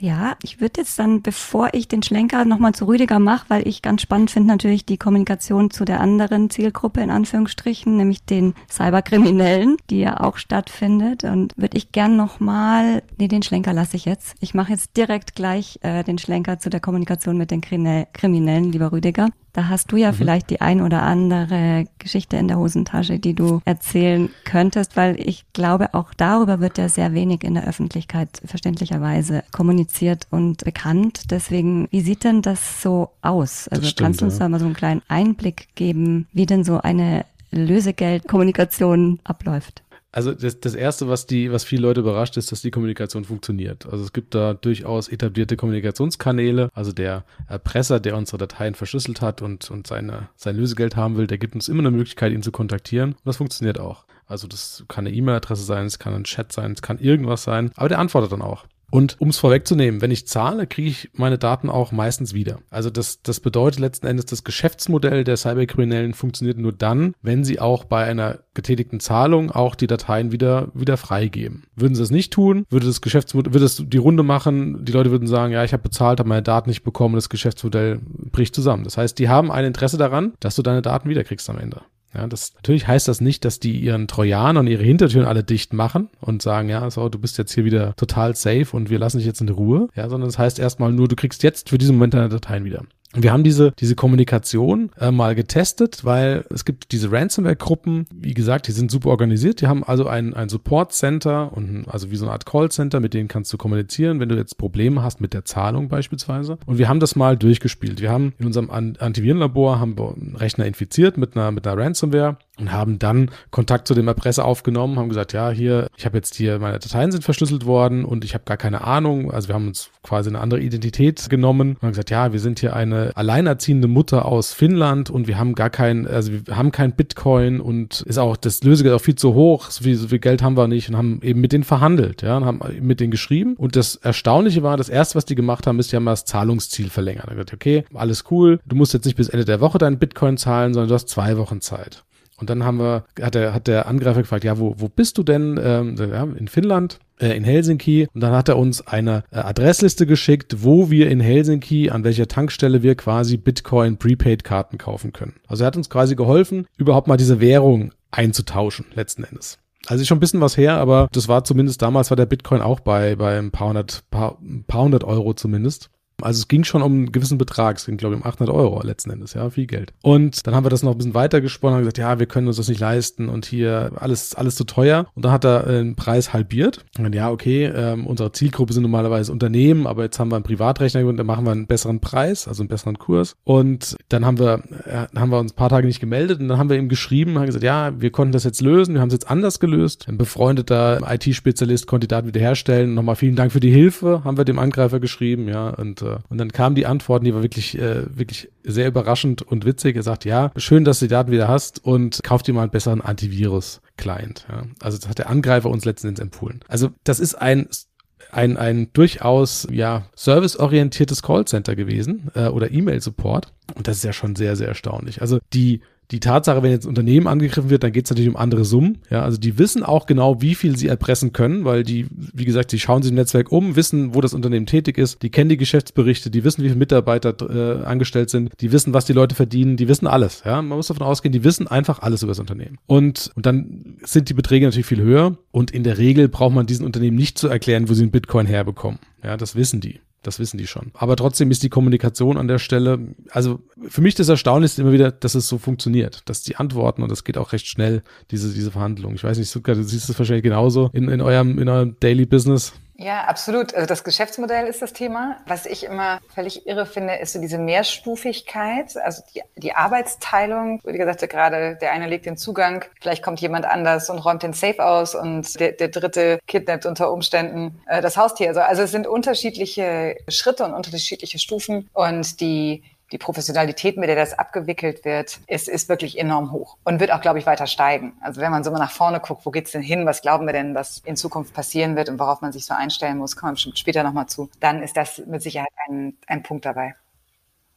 Ja, ich würde jetzt dann, bevor ich den Schlenker nochmal zu Rüdiger mache, weil ich ganz spannend finde natürlich die Kommunikation zu der anderen Zielgruppe in Anführungsstrichen, nämlich den Cyberkriminellen, die ja auch stattfindet. Und würde ich gern nochmal, nee, den Schlenker lasse ich jetzt. Ich mache jetzt direkt gleich äh, den Schlenker zu der Kommunikation mit den Kriminellen, lieber Rüdiger. Da hast du ja mhm. vielleicht die ein oder andere Geschichte in der Hosentasche, die du erzählen könntest, weil ich glaube, auch darüber wird ja sehr wenig in der Öffentlichkeit verständlicherweise kommuniziert und bekannt. Deswegen, wie sieht denn das so aus? Also stimmt, kannst du uns ja. da mal so einen kleinen Einblick geben, wie denn so eine Lösegeldkommunikation abläuft? Also das, das Erste, was die, was viele Leute überrascht, ist, dass die Kommunikation funktioniert. Also es gibt da durchaus etablierte Kommunikationskanäle. Also der Erpresser, der unsere Dateien verschlüsselt hat und, und seine, sein Lösegeld haben will, der gibt uns immer eine Möglichkeit, ihn zu kontaktieren. Und das funktioniert auch. Also das kann eine E-Mail-Adresse sein, es kann ein Chat sein, es kann irgendwas sein, aber der antwortet dann auch. Und um es vorwegzunehmen, wenn ich zahle, kriege ich meine Daten auch meistens wieder. Also das, das bedeutet letzten Endes, das Geschäftsmodell der Cyberkriminellen funktioniert nur dann, wenn sie auch bei einer getätigten Zahlung auch die Dateien wieder, wieder freigeben. Würden sie es nicht tun, würde das Geschäftsmodell, würde es die Runde machen, die Leute würden sagen, ja, ich habe bezahlt, habe meine Daten nicht bekommen, das Geschäftsmodell bricht zusammen. Das heißt, die haben ein Interesse daran, dass du deine Daten wiederkriegst am Ende. Ja, das, natürlich heißt das nicht, dass die ihren Trojaner und ihre Hintertüren alle dicht machen und sagen, ja, so, du bist jetzt hier wieder total safe und wir lassen dich jetzt in Ruhe. Ja, sondern das heißt erstmal nur, du kriegst jetzt für diesen Moment deine Dateien wieder. Wir haben diese, diese Kommunikation äh, mal getestet, weil es gibt diese Ransomware-Gruppen, wie gesagt, die sind super organisiert. Die haben also ein, ein Support-Center und also wie so eine Art Call-Center, mit denen kannst du kommunizieren, wenn du jetzt Probleme hast mit der Zahlung beispielsweise. Und wir haben das mal durchgespielt. Wir haben in unserem Antivirenlabor haben wir einen Rechner infiziert mit einer, mit einer Ransomware und haben dann Kontakt zu dem Erpresser aufgenommen, haben gesagt, ja, hier, ich habe jetzt hier, meine Dateien sind verschlüsselt worden und ich habe gar keine Ahnung. Also wir haben uns quasi eine andere Identität genommen und haben gesagt, ja, wir sind hier eine alleinerziehende Mutter aus Finnland und wir haben gar kein, also wir haben kein Bitcoin und ist auch das Lösegeld auch viel zu hoch, so viel, so viel Geld haben wir nicht und haben eben mit denen verhandelt, ja, und haben mit denen geschrieben. Und das Erstaunliche war, das erste, was die gemacht haben, ist, die haben das Zahlungsziel verlängert. Da gesagt, okay, alles cool, du musst jetzt nicht bis Ende der Woche deinen Bitcoin zahlen, sondern du hast zwei Wochen Zeit. Und dann haben wir, hat der, hat der Angreifer gefragt, ja, wo, wo bist du denn? Ähm, ja, in Finnland, äh, in Helsinki. Und dann hat er uns eine äh, Adressliste geschickt, wo wir in Helsinki, an welcher Tankstelle wir quasi Bitcoin Prepaid-Karten kaufen können. Also er hat uns quasi geholfen, überhaupt mal diese Währung einzutauschen, letzten Endes. Also ist schon ein bisschen was her, aber das war zumindest damals war der Bitcoin auch bei, bei ein paar hundert, paar, ein paar hundert Euro zumindest. Also es ging schon um einen gewissen Betrag, es ging glaube ich um 800 Euro letzten Endes, ja, viel Geld. Und dann haben wir das noch ein bisschen weiter gesponnen, haben gesagt, ja, wir können uns das nicht leisten und hier alles alles zu teuer. Und dann hat er äh, den Preis halbiert. Und ja, okay, ähm, unsere Zielgruppe sind normalerweise Unternehmen, aber jetzt haben wir einen Privatrechner und dann machen wir einen besseren Preis, also einen besseren Kurs. Und dann haben wir äh, haben wir uns ein paar Tage nicht gemeldet und dann haben wir ihm geschrieben, haben gesagt, ja, wir konnten das jetzt lösen, wir haben es jetzt anders gelöst. Ein befreundeter IT-Spezialist konnte die Daten wiederherstellen. Nochmal vielen Dank für die Hilfe, haben wir dem Angreifer geschrieben, ja, und äh, und dann kamen die Antworten, die war wirklich, äh, wirklich sehr überraschend und witzig. Er sagt, ja, schön, dass du die Daten wieder hast und kauf dir mal einen besseren Antivirus-Client. Ja. Also das hat der Angreifer uns letzten Endes empfohlen. Also das ist ein ein, ein durchaus ja serviceorientiertes Callcenter gewesen äh, oder E-Mail-Support. Und das ist ja schon sehr, sehr erstaunlich. Also die die Tatsache, wenn jetzt ein Unternehmen angegriffen wird, dann geht es natürlich um andere Summen. Ja, also die wissen auch genau, wie viel sie erpressen können, weil die, wie gesagt, die schauen sich im Netzwerk um, wissen, wo das Unternehmen tätig ist, die kennen die Geschäftsberichte, die wissen, wie viele Mitarbeiter äh, angestellt sind, die wissen, was die Leute verdienen, die wissen alles. Ja, man muss davon ausgehen, die wissen einfach alles über das Unternehmen. Und, und dann sind die Beträge natürlich viel höher und in der Regel braucht man diesen Unternehmen nicht zu erklären, wo sie einen Bitcoin herbekommen. Ja, das wissen die. Das wissen die schon. Aber trotzdem ist die Kommunikation an der Stelle, also für mich das Erstaunlichste immer wieder, dass es so funktioniert, dass die antworten und das geht auch recht schnell, diese, diese Verhandlung. Ich weiß nicht, Sutka, du siehst es wahrscheinlich genauso in, in eurem, in eurem Daily Business. Ja, absolut. Also das Geschäftsmodell ist das Thema. Was ich immer völlig irre finde, ist so diese Mehrstufigkeit, also die, die Arbeitsteilung. Wie gesagt, gerade der eine legt den Zugang, vielleicht kommt jemand anders und räumt den Safe aus und der, der dritte kidnappt unter Umständen äh, das Haustier. Also, also es sind unterschiedliche Schritte und unterschiedliche Stufen und die die Professionalität, mit der das abgewickelt wird, ist, ist wirklich enorm hoch und wird auch, glaube ich, weiter steigen. Also wenn man so mal nach vorne guckt, wo geht's denn hin, was glauben wir denn, was in Zukunft passieren wird und worauf man sich so einstellen muss, kommen wir bestimmt später nochmal zu, dann ist das mit Sicherheit ein, ein Punkt dabei.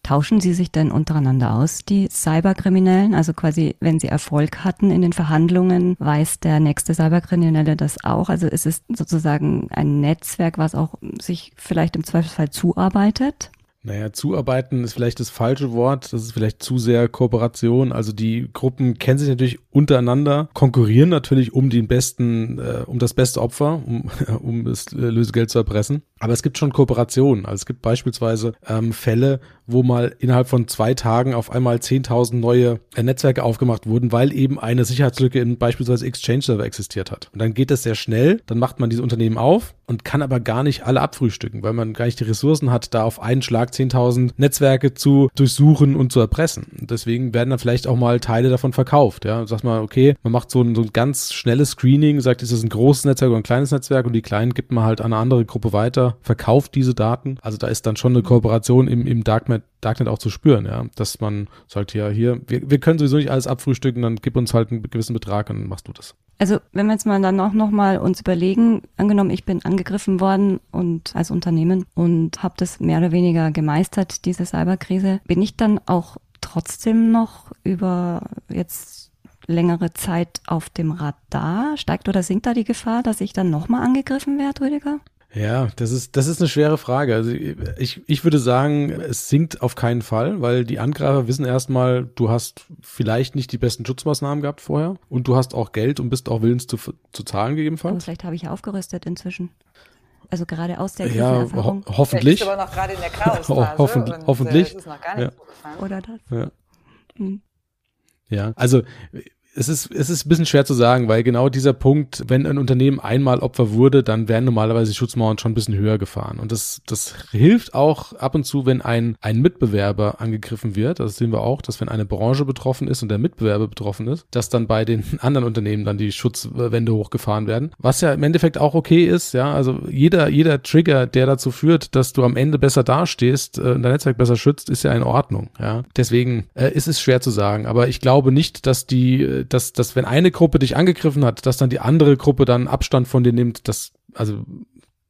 Tauschen Sie sich denn untereinander aus, die Cyberkriminellen? Also quasi, wenn Sie Erfolg hatten in den Verhandlungen, weiß der nächste Cyberkriminelle das auch? Also ist es sozusagen ein Netzwerk, was auch sich vielleicht im Zweifelsfall zuarbeitet? Naja, zuarbeiten ist vielleicht das falsche Wort. Das ist vielleicht zu sehr Kooperation. Also die Gruppen kennen sich natürlich untereinander, konkurrieren natürlich um den besten, äh, um das beste Opfer, um, um das äh, Lösegeld zu erpressen. Aber es gibt schon Kooperationen. Also es gibt beispielsweise ähm, Fälle, wo mal innerhalb von zwei Tagen auf einmal 10.000 neue äh, Netzwerke aufgemacht wurden, weil eben eine Sicherheitslücke in beispielsweise Exchange-Server existiert hat. Und dann geht das sehr schnell. Dann macht man diese Unternehmen auf und kann aber gar nicht alle abfrühstücken, weil man gar nicht die Ressourcen hat, da auf einen Schlag 10.000 Netzwerke zu durchsuchen und zu erpressen. Und deswegen werden dann vielleicht auch mal Teile davon verkauft. Ja, sagt man, okay, man macht so ein, so ein ganz schnelles Screening, sagt, ist das ein großes Netzwerk oder ein kleines Netzwerk und die kleinen gibt man halt an eine andere Gruppe weiter, verkauft diese Daten. Also da ist dann schon eine Kooperation im, im Darknet, Darknet auch zu spüren, ja, dass man sagt, ja, hier, wir, wir können sowieso nicht alles abfrühstücken, dann gib uns halt einen gewissen Betrag und dann machst du das. Also wenn wir jetzt mal dann auch noch mal uns überlegen, angenommen, ich bin angegriffen worden und als Unternehmen und habe das mehr oder weniger gemeistert, diese Cyberkrise, bin ich dann auch trotzdem noch über jetzt längere Zeit auf dem Radar? Steigt oder sinkt da die Gefahr, dass ich dann nochmal angegriffen werde, Rüdiger? Ja, das ist, das ist eine schwere Frage. Also ich, ich würde sagen, es sinkt auf keinen Fall, weil die Angreifer wissen erstmal, du hast vielleicht nicht die besten Schutzmaßnahmen gehabt vorher und du hast auch Geld und bist auch willens zu, zu zahlen gegebenenfalls. Aber vielleicht habe ich aufgerüstet inzwischen. also gerade aus der Ja, ho hoffentlich. Aber noch gerade in der Chaosphase. Hoffentlich. und, hoffentlich. Äh, ist noch gar nicht Ja. so. Oder das. Ja. Hm. Ja, also es ist, es ist ein bisschen schwer zu sagen, weil genau dieser Punkt, wenn ein Unternehmen einmal Opfer wurde, dann werden normalerweise die Schutzmauern schon ein bisschen höher gefahren. Und das, das hilft auch ab und zu, wenn ein, ein Mitbewerber angegriffen wird. Das sehen wir auch, dass wenn eine Branche betroffen ist und der Mitbewerber betroffen ist, dass dann bei den anderen Unternehmen dann die Schutzwände hochgefahren werden. Was ja im Endeffekt auch okay ist, ja. Also jeder, jeder Trigger, der dazu führt, dass du am Ende besser dastehst, äh, dein Netzwerk besser schützt, ist ja in Ordnung, ja. Deswegen äh, ist es schwer zu sagen. Aber ich glaube nicht, dass die, äh, dass, dass wenn eine Gruppe dich angegriffen hat, dass dann die andere Gruppe dann Abstand von dir nimmt. Das, also,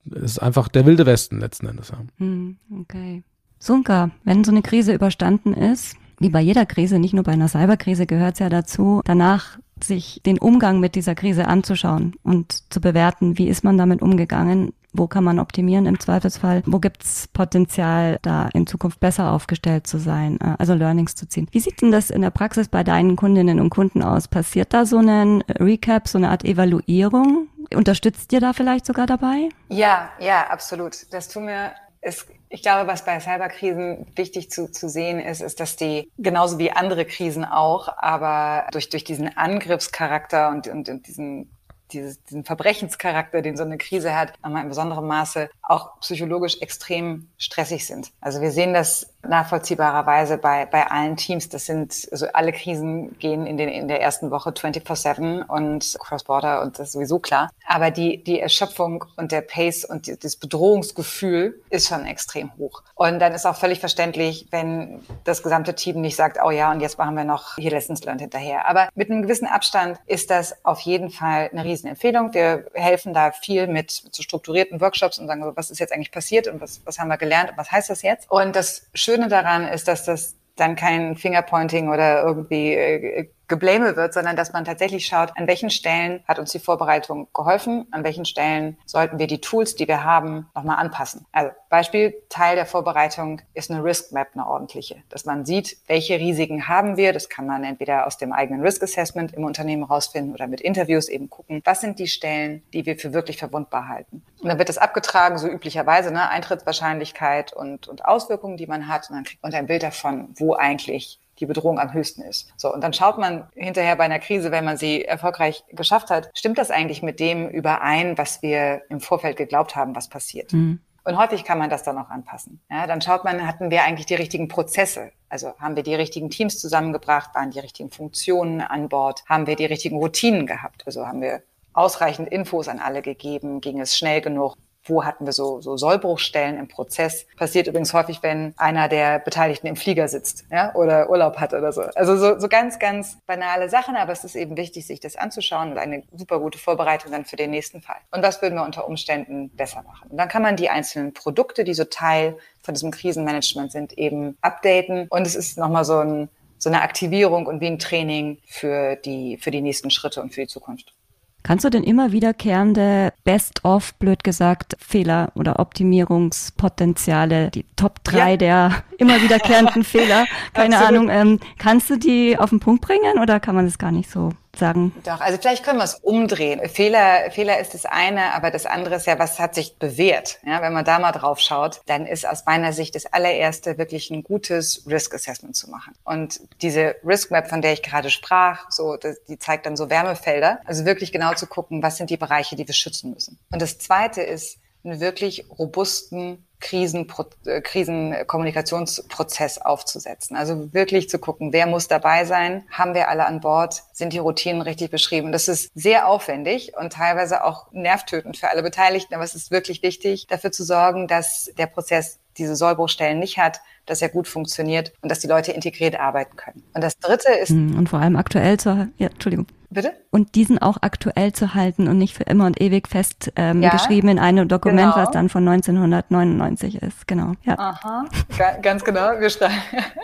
ist einfach der wilde Westen letzten Endes. Ja. Hm, okay. Sunka, wenn so eine Krise überstanden ist, wie bei jeder Krise, nicht nur bei einer Cyberkrise, gehört es ja dazu, danach sich den Umgang mit dieser Krise anzuschauen und zu bewerten, wie ist man damit umgegangen, wo kann man optimieren im Zweifelsfall, wo gibt's Potenzial, da in Zukunft besser aufgestellt zu sein, äh, also Learnings zu ziehen. Wie sieht denn das in der Praxis bei deinen Kundinnen und Kunden aus? Passiert da so ein Recap, so eine Art Evaluierung? Unterstützt ihr da vielleicht sogar dabei? Ja, ja, absolut. Das tun wir. Es, ich glaube, was bei Cyberkrisen wichtig zu, zu sehen ist, ist, dass die genauso wie andere Krisen auch, aber durch, durch diesen Angriffscharakter und, und, und diesen dieses, diesen Verbrechenscharakter, den so eine Krise hat, nochmal in besonderem Maße auch psychologisch extrem stressig sind. Also wir sehen das nachvollziehbarerweise bei, bei allen Teams. Das sind, also alle Krisen gehen in, den, in der ersten Woche 24-7 und Cross-Border und das ist sowieso klar. Aber die, die Erschöpfung und der Pace und die, das Bedrohungsgefühl ist schon extrem hoch. Und dann ist auch völlig verständlich, wenn das gesamte Team nicht sagt, oh ja, und jetzt machen wir noch hier Lessons Learned hinterher. Aber mit einem gewissen Abstand ist das auf jeden Fall eine Riesenempfehlung. Wir helfen da viel mit zu strukturierten Workshops und sagen, so, was ist jetzt eigentlich passiert und was, was haben wir gelernt und was heißt das jetzt? Und das Schöne daran ist, dass das dann kein Fingerpointing oder irgendwie Geblame wird, sondern dass man tatsächlich schaut, an welchen Stellen hat uns die Vorbereitung geholfen, an welchen Stellen sollten wir die Tools, die wir haben, nochmal anpassen. Also Beispiel, Teil der Vorbereitung ist eine Risk Map, eine ordentliche, dass man sieht, welche Risiken haben wir. Das kann man entweder aus dem eigenen Risk Assessment im Unternehmen rausfinden oder mit Interviews eben gucken, was sind die Stellen, die wir für wirklich verwundbar halten. Und dann wird das abgetragen, so üblicherweise, ne, Eintrittswahrscheinlichkeit und, und Auswirkungen, die man hat. Und dann kriegt man ein Bild davon, wo eigentlich die Bedrohung am höchsten ist. So, und dann schaut man hinterher bei einer Krise, wenn man sie erfolgreich geschafft hat, stimmt das eigentlich mit dem überein, was wir im Vorfeld geglaubt haben, was passiert? Mhm. Und häufig kann man das dann auch anpassen. Ja, dann schaut man, hatten wir eigentlich die richtigen Prozesse? Also haben wir die richtigen Teams zusammengebracht? Waren die richtigen Funktionen an Bord? Haben wir die richtigen Routinen gehabt? Also haben wir ausreichend Infos an alle gegeben? Ging es schnell genug? Wo hatten wir so, so Sollbruchstellen im Prozess? Passiert übrigens häufig, wenn einer der Beteiligten im Flieger sitzt ja, oder Urlaub hat oder so. Also so, so ganz, ganz banale Sachen, aber es ist eben wichtig, sich das anzuschauen und eine super gute Vorbereitung dann für den nächsten Fall. Und was würden wir unter Umständen besser machen? Und dann kann man die einzelnen Produkte, die so Teil von diesem Krisenmanagement sind, eben updaten. Und es ist nochmal so, ein, so eine Aktivierung und wie ein Training für die, für die nächsten Schritte und für die Zukunft. Kannst du denn immer wiederkehrende Best-of, blöd gesagt, Fehler oder Optimierungspotenziale, die Top 3 Ja. der immer wiederkehrenden Fehler, keine. Ahnung, ähm, kannst du die auf den Punkt bringen oder kann man das gar nicht so sagen? Doch, also vielleicht können wir es umdrehen. Fehler, Fehler ist das eine, aber das andere ist ja, was hat sich bewährt? Ja, wenn man da mal drauf schaut, dann ist aus meiner Sicht das allererste wirklich ein gutes Risk Assessment zu machen. Und diese Risk Map, von der ich gerade sprach, so, die zeigt dann so Wärmefelder. Also wirklich genau zu gucken, was sind die Bereiche, die wir schützen müssen. Und das zweite ist, einen wirklich robusten Krisenpro äh, Krisenkommunikationsprozess aufzusetzen. Also wirklich zu gucken, wer muss dabei sein, haben wir alle an Bord, sind die Routinen richtig beschrieben. Das ist sehr aufwendig und teilweise auch nervtötend für alle Beteiligten, aber es ist wirklich wichtig, dafür zu sorgen, dass der Prozess diese Sollbruchstellen nicht hat, dass er gut funktioniert und dass die Leute integriert arbeiten können. Und das Dritte ist, Hm, Und vor allem aktuell zu, ja, Entschuldigung. bitte? Und diesen auch aktuell zu halten und nicht für immer und ewig fest ähm, Ja, geschrieben in einem Dokument, genau. was dann von 1999 ist. Genau. Ja. Aha, ga- ganz genau. Wir sprachen,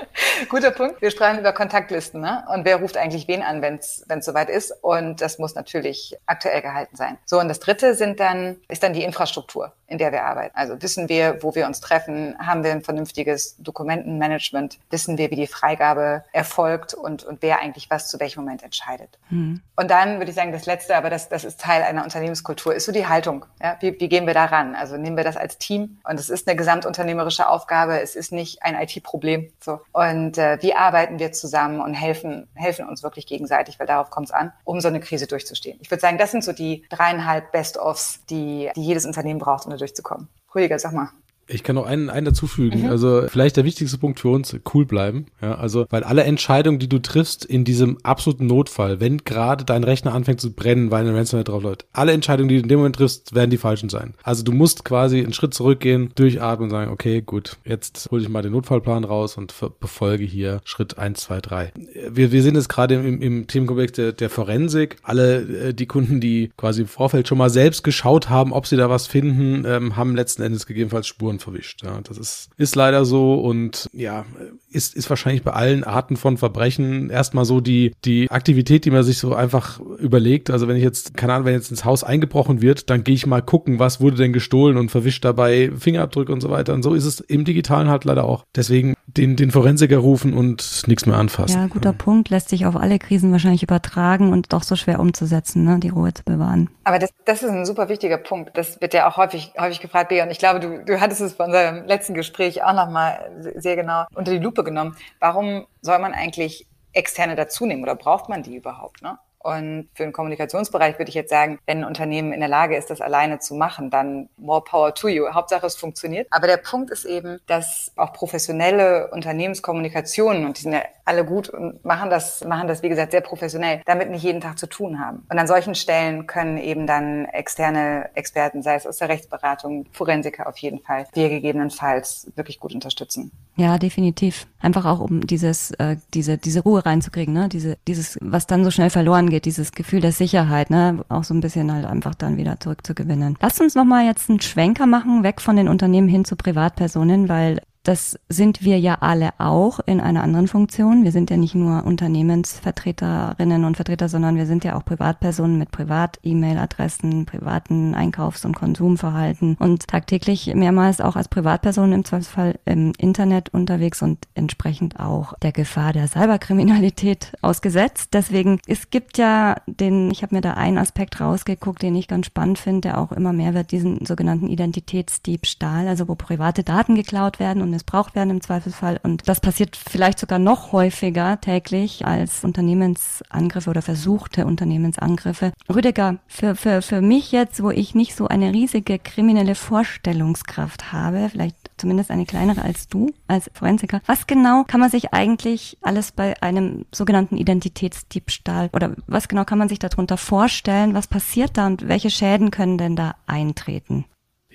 guter Punkt. Wir sprachen über Kontaktlisten, ne? Und wer ruft eigentlich wen an, wenn es soweit ist? Und das muss natürlich aktuell gehalten sein. So und das Dritte sind dann ist dann die Infrastruktur, in der wir arbeiten. Also wissen wir, wo wir uns treffen, haben wir ein vernünftiges Dokumentenmanagement, wissen wir, wie die Freigabe erfolgt und, und wer eigentlich was zu welchem Moment entscheidet. Mhm. Und dann würde ich sagen, das Letzte, aber das, das ist Teil einer Unternehmenskultur, ist so die Haltung. Ja? Wie, wie gehen wir da ran? Also nehmen wir das als Team und es ist eine gesamtunternehmerische Aufgabe, es ist nicht ein IT-Problem. So. Und äh, wie arbeiten wir zusammen und helfen, helfen uns wirklich gegenseitig, weil darauf kommt es an, um so eine Krise durchzustehen. Ich würde sagen, das sind so die dreieinhalb Best-ofs, die, die jedes Unternehmen braucht, um durchzukommen. Rüdiger, sag mal. Ich kann noch einen, einen dazufügen. Mhm. Also vielleicht der wichtigste Punkt für uns, cool bleiben. Ja, also, weil alle Entscheidungen, die du triffst in diesem absoluten Notfall, wenn gerade dein Rechner anfängt zu brennen, weil ein Ransomware drauf läuft, alle Entscheidungen, die du in dem Moment triffst, werden die falschen sein. Also du musst quasi einen Schritt zurückgehen, durchatmen und sagen, okay, gut, jetzt hole ich mal den Notfallplan raus und befolge hier Schritt eins, zwei, drei. Wir, wir sind jetzt gerade im, im Themenkomplex der, der Forensik. Alle äh, die Kunden, die quasi im Vorfeld schon mal selbst geschaut haben, ob sie da was finden, ähm, haben letzten Endes gegebenenfalls Spuren Spuren verwischt. Ja, das ist, ist leider so und ja, ist, ist wahrscheinlich bei allen Arten von Verbrechen erstmal so die, die Aktivität, die man sich so einfach überlegt. Also wenn ich jetzt, keine Ahnung, wenn jetzt ins Haus eingebrochen wird, dann gehe ich mal gucken, was wurde denn gestohlen und verwischt dabei Fingerabdrücke und so weiter. Und so ist es im Digitalen halt leider auch. Deswegen den, den Forensiker rufen und nichts mehr anfassen. Ja, guter ja. Punkt. Lässt sich auf alle Krisen wahrscheinlich übertragen und doch so schwer umzusetzen, ne, die Ruhe zu bewahren. Aber das, das ist ein super wichtiger Punkt. Das wird ja auch häufig, häufig gefragt, Bea. Und ich glaube, du, du hattest es bei unserem letzten Gespräch auch nochmal sehr genau unter die Lupe genommen. Warum soll man eigentlich Externe dazu nehmen oder braucht man die überhaupt? Ne? Und für den Kommunikationsbereich würde ich jetzt sagen, wenn ein Unternehmen in der Lage ist, das alleine zu machen, dann more power to you. Hauptsache es funktioniert. Aber der Punkt ist eben, dass auch professionelle Unternehmenskommunikationen, und die sind ja alle gut und machen das, machen das, wie gesagt, sehr professionell, damit nicht jeden Tag zu tun haben. Und an solchen Stellen können eben dann externe Experten, sei es aus der Rechtsberatung, Forensiker auf jeden Fall, wir gegebenenfalls wirklich gut unterstützen. Ja, definitiv. Einfach auch, um dieses, äh, diese, diese Ruhe reinzukriegen, ne? Diese, dieses, was dann so schnell verloren geht, dieses Gefühl der Sicherheit, ne? Auch so ein bisschen halt einfach dann wieder zurückzugewinnen. Lass uns nochmal jetzt einen Schwenker machen, weg von den Unternehmen hin zu Privatpersonen, weil das sind wir ja alle auch in einer anderen Funktion. Wir sind ja nicht nur Unternehmensvertreterinnen und Vertreter, sondern wir sind ja auch Privatpersonen mit Privat-E-Mail-Adressen, privaten Einkaufs- und Konsumverhalten und tagtäglich mehrmals auch als Privatpersonen im Zweifelsfall im Internet unterwegs und entsprechend auch der Gefahr der Cyberkriminalität ausgesetzt. Deswegen, es gibt ja den, ich habe mir da einen Aspekt rausgeguckt, den ich ganz spannend finde, der auch immer mehr wird, diesen sogenannten Identitätsdiebstahl, also wo private Daten geklaut werden und missbraucht werden im Zweifelsfall. Und das passiert vielleicht sogar noch häufiger täglich als Unternehmensangriffe oder versuchte Unternehmensangriffe. Rüdiger, für, für, für mich jetzt, wo ich nicht so eine riesige kriminelle Vorstellungskraft habe, vielleicht zumindest eine kleinere als du, als Forensiker. Was genau kann man sich eigentlich alles bei einem sogenannten Identitätsdiebstahl oder was genau kann man sich darunter vorstellen? Was passiert da und welche Schäden können denn da eintreten?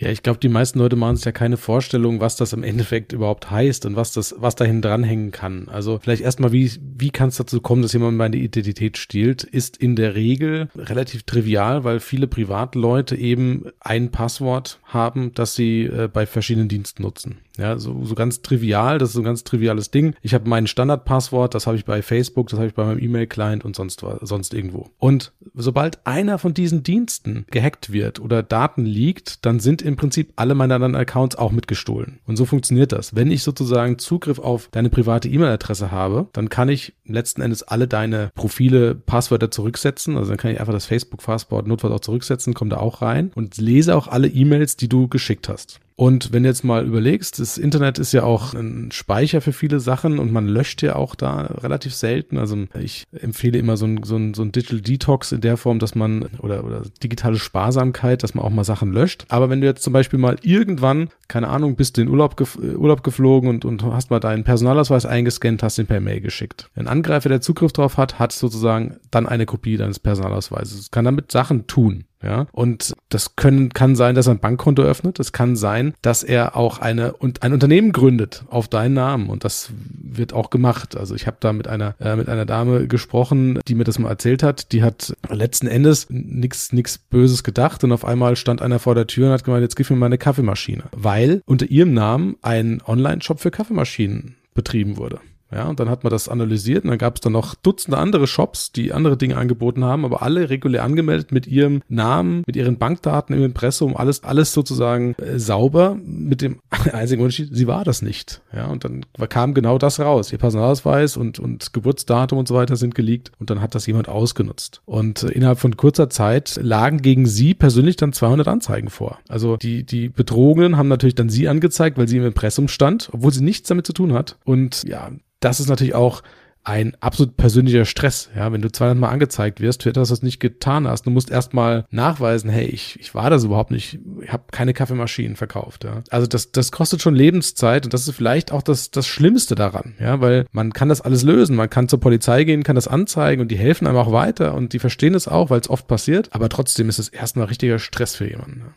Ja, ich glaube, die meisten Leute machen sich ja keine Vorstellung, was das im Endeffekt überhaupt heißt und was das, was dahin dranhängen kann. Also vielleicht erstmal, wie, wie kann es dazu kommen, dass jemand meine Identität stiehlt, ist in der Regel relativ trivial, weil viele Privatleute eben ein Passwort haben, das sie äh, bei verschiedenen Diensten nutzen. Ja, so, so ganz trivial, das ist so ein ganz triviales Ding. Ich habe mein Standardpasswort, das habe ich bei Facebook, das habe ich bei meinem E-Mail-Client und sonst sonst irgendwo. Und sobald einer von diesen Diensten gehackt wird oder Daten liegt, dann sind im Prinzip alle meine anderen Accounts auch mitgestohlen. Und so funktioniert das. Wenn ich sozusagen Zugriff auf deine private E-Mail-Adresse habe, dann kann ich letzten Endes alle deine Profile, Passwörter zurücksetzen. Also dann kann ich einfach das Facebook-Passwort notfalls auch zurücksetzen, komme da auch rein und lese auch alle E-Mails, die du geschickt hast. Und wenn du jetzt mal überlegst, das Internet ist ja auch ein Speicher für viele Sachen und man löscht ja auch da relativ selten. Also ich empfehle immer so ein, so ein, so ein Digital Detox in der Form, dass man, oder, oder digitale Sparsamkeit, dass man auch mal Sachen löscht. Aber wenn du jetzt zum Beispiel mal irgendwann, keine Ahnung, bist du in Urlaub, gef Urlaub geflogen und, und hast mal deinen Personalausweis eingescannt, hast den per Mail geschickt. Ein Angreifer, der Zugriff drauf hat, hat sozusagen dann eine Kopie deines Personalausweises, kann damit Sachen tun. Ja, und das können, kann sein, dass er ein Bankkonto öffnet. Es kann sein, dass er auch eine und ein Unternehmen gründet auf deinen Namen. Und das wird auch gemacht. Also ich habe da mit einer äh, mit einer Dame gesprochen, die mir das mal erzählt hat. Die hat letzten Endes nichts nichts Böses gedacht und auf einmal stand einer vor der Tür und hat gemeint, jetzt gib mir meine Kaffeemaschine, weil unter ihrem Namen ein Online-Shop für Kaffeemaschinen betrieben wurde. Ja, und dann hat man das analysiert und dann gab es dann noch Dutzende andere Shops, die andere Dinge angeboten haben, aber alle regulär angemeldet mit ihrem Namen, mit ihren Bankdaten im Impressum, alles, alles sozusagen äh, sauber mit dem einzigen Unterschied, sie war das nicht. Ja, und dann kam genau das raus. Ihr Personalausweis und, und Geburtsdatum und so weiter sind geleakt und dann hat das jemand ausgenutzt. Und äh, innerhalb von kurzer Zeit lagen gegen sie persönlich dann 200 Anzeigen vor. Also die, die Betrogenen haben natürlich dann sie angezeigt, weil sie im Impressum stand, obwohl sie nichts damit zu tun hat. Und ja, das ist natürlich auch ein absolut persönlicher Stress, ja, wenn du 200 Mal angezeigt wirst für etwas, was du nicht getan hast. Du musst erstmal nachweisen, hey, ich, ich war das überhaupt nicht, ich habe keine Kaffeemaschinen verkauft, ja. Also das, das kostet schon Lebenszeit und das ist vielleicht auch das, das Schlimmste daran, ja, weil man kann das alles lösen, man kann zur Polizei gehen, kann das anzeigen und die helfen einem auch weiter und die verstehen es auch, weil es oft passiert, aber trotzdem ist es erstmal richtiger Stress für jemanden. Ja.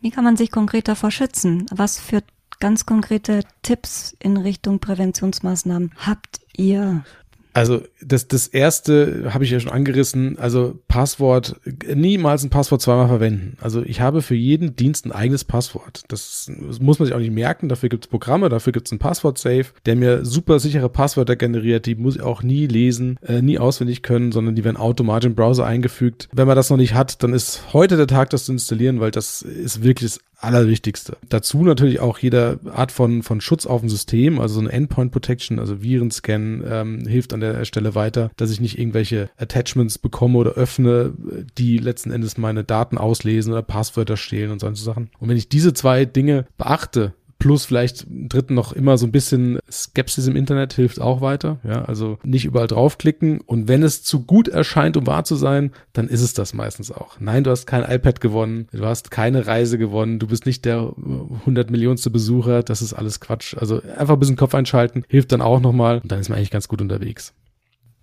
Wie kann man sich konkret davor schützen? Was für ganz konkrete Tipps in Richtung Präventionsmaßnahmen habt ihr? Also das, das erste habe ich ja schon angerissen, also Passwort, niemals ein Passwort zweimal verwenden. Also ich habe für jeden Dienst ein eigenes Passwort. Das, das muss man sich auch nicht merken, dafür gibt es Programme, dafür gibt es ein Passwort-Safe, der mir super sichere Passwörter generiert, die muss ich auch nie lesen, äh, nie auswendig können, sondern die werden automatisch im Browser eingefügt. Wenn man das noch nicht hat, dann ist heute der Tag, das zu installieren, weil das ist wirklich das Allerwichtigste. Dazu natürlich auch jede Art von, von Schutz auf dem System, also so eine Endpoint Protection, also Virenscan ähm, hilft an der Stelle weiter, dass ich nicht irgendwelche Attachments bekomme oder öffne, die letzten Endes meine Daten auslesen oder Passwörter stehlen und solche Sachen. Und wenn ich diese zwei Dinge beachte, Plus vielleicht dritten noch immer so ein bisschen Skepsis im Internet hilft auch weiter. Ja, also nicht überall draufklicken. Und wenn es zu gut erscheint, um wahr zu sein, dann ist es das meistens auch. Nein, du hast kein iPad gewonnen. Du hast keine Reise gewonnen. Du bist nicht der 100 Millionste Besucher. Das ist alles Quatsch. Also einfach ein bisschen Kopf einschalten hilft dann auch nochmal. Und dann ist man eigentlich ganz gut unterwegs.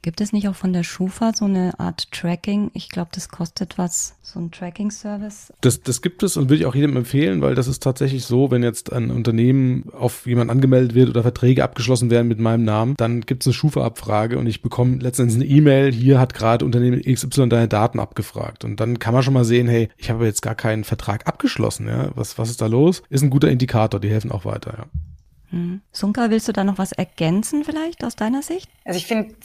Gibt es nicht auch von der Schufa so eine Art Tracking? Ich glaube, das kostet was, so ein Tracking-Service. Das, das gibt es und würde ich auch jedem empfehlen, weil das ist tatsächlich so, wenn jetzt ein Unternehmen auf jemand angemeldet wird oder Verträge abgeschlossen werden mit meinem Namen, dann gibt es eine Schufa-Abfrage und ich bekomme letztendlich eine E-Mail, hier hat gerade Unternehmen XY deine Daten abgefragt. Und dann kann man schon mal sehen, hey, ich habe jetzt gar keinen Vertrag abgeschlossen, ja. Was, was ist da los? Ist ein guter Indikator, die helfen auch weiter, ja. Hm. Sunka, willst du da noch was ergänzen vielleicht aus deiner Sicht? Also ich finde,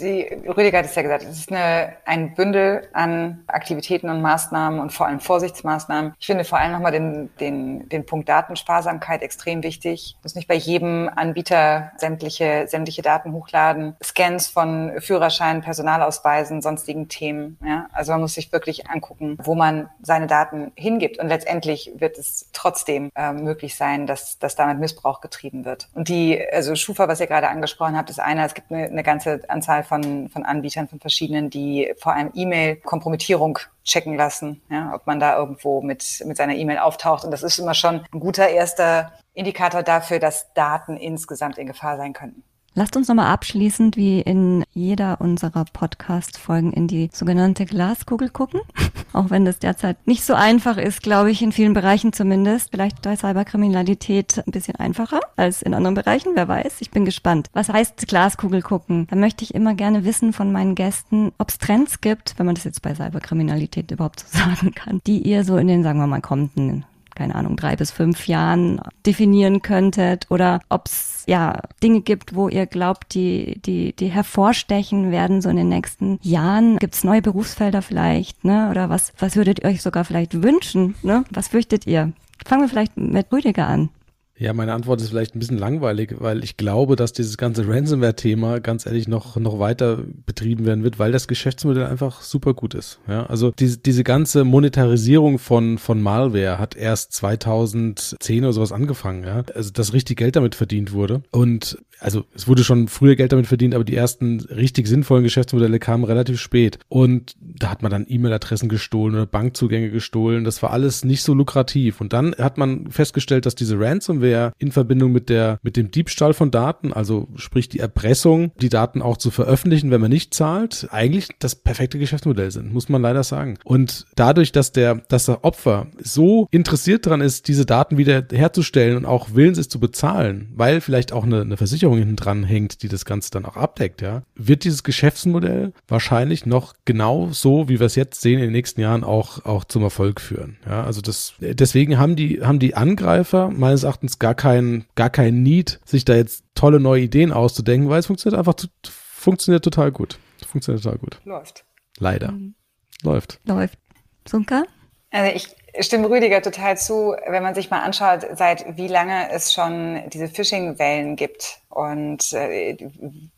Rüdiger hat es ja gesagt, es ist eine, ein Bündel an Aktivitäten und Maßnahmen und vor allem Vorsichtsmaßnahmen. Ich finde vor allem nochmal den, den, den Punkt Datensparsamkeit extrem wichtig. Du musst nicht bei jedem Anbieter sämtliche, sämtliche Daten hochladen. Scans von Führerscheinen, Personalausweisen, sonstigen Themen. Ja? Also man muss sich wirklich angucken, wo man seine Daten hingibt. Und letztendlich wird es trotzdem äh, möglich sein, dass, dass damit Missbrauch getrieben wird. Und die, also Schufa, was ihr gerade angesprochen habt, ist einer. Es gibt eine, eine ganze Anzahl von, von Anbietern, von verschiedenen, die vor allem E-Mail-Kompromittierung checken lassen, ja, ob man da irgendwo mit, mit seiner E-Mail auftaucht. Und das ist immer schon ein guter erster Indikator dafür, dass Daten insgesamt in Gefahr sein könnten. Lasst uns nochmal abschließend wie in jeder unserer Podcast-Folgen in die sogenannte Glaskugel gucken. Auch wenn das derzeit nicht so einfach ist, glaube ich, in vielen Bereichen zumindest. Vielleicht bei Cyberkriminalität ein bisschen einfacher als in anderen Bereichen, wer weiß. Ich bin gespannt. Was heißt Glaskugel gucken? Da möchte ich immer gerne wissen von meinen Gästen, ob es Trends gibt, wenn man das jetzt bei Cyberkriminalität überhaupt so sagen kann, die ihr so in den, sagen wir mal, kommenden keine Ahnung, drei bis fünf Jahren definieren könntet oder ob es ja Dinge gibt, wo ihr glaubt, die, die, die hervorstechen werden so in den nächsten Jahren. Gibt es neue Berufsfelder vielleicht, ne? Oder was, was würdet ihr euch sogar vielleicht wünschen? Ne? Was fürchtet ihr? Fangen wir vielleicht mit Rüdiger an. Ja, meine Antwort ist vielleicht ein bisschen langweilig, weil ich glaube, dass dieses ganze Ransomware-Thema ganz ehrlich noch, noch weiter betrieben werden wird, weil das Geschäftsmodell einfach super gut ist. Ja, also diese, diese ganze Monetarisierung von, von Malware hat erst 2010 oder sowas angefangen, ja. Also, dass richtig Geld damit verdient wurde. Und also es wurde schon früher Geld damit verdient, aber die ersten richtig sinnvollen Geschäftsmodelle kamen relativ spät. Und da hat man dann E-Mail-Adressen gestohlen oder Bankzugänge gestohlen. Das war alles nicht so lukrativ. Und dann hat man festgestellt, dass diese Ransomware in Verbindung mit der, mit dem Diebstahl von Daten, also sprich die Erpressung, die Daten auch zu veröffentlichen, wenn man nicht zahlt, eigentlich das perfekte Geschäftsmodell sind, muss man leider sagen. Und dadurch, dass der, dass der Opfer so interessiert daran ist, diese Daten wieder herzustellen und auch willens ist zu bezahlen, weil vielleicht auch eine, eine Versicherung hinten dran hängt, die das Ganze dann auch abdeckt, ja, wird dieses Geschäftsmodell wahrscheinlich noch genau so, wie wir es jetzt sehen, in den nächsten Jahren auch, auch zum Erfolg führen. Ja, also das, deswegen haben die, haben die Angreifer meines Erachtens jetzt gar kein, gar kein Need, sich da jetzt tolle neue Ideen auszudenken, weil es funktioniert einfach, funktioniert total gut. Funktioniert total gut. Läuft. Leider. Mhm. Läuft. Läuft. Sunka? Also ich stimme Rüdiger total zu, wenn man sich mal anschaut, seit wie lange es schon diese Phishing-Wellen gibt und äh,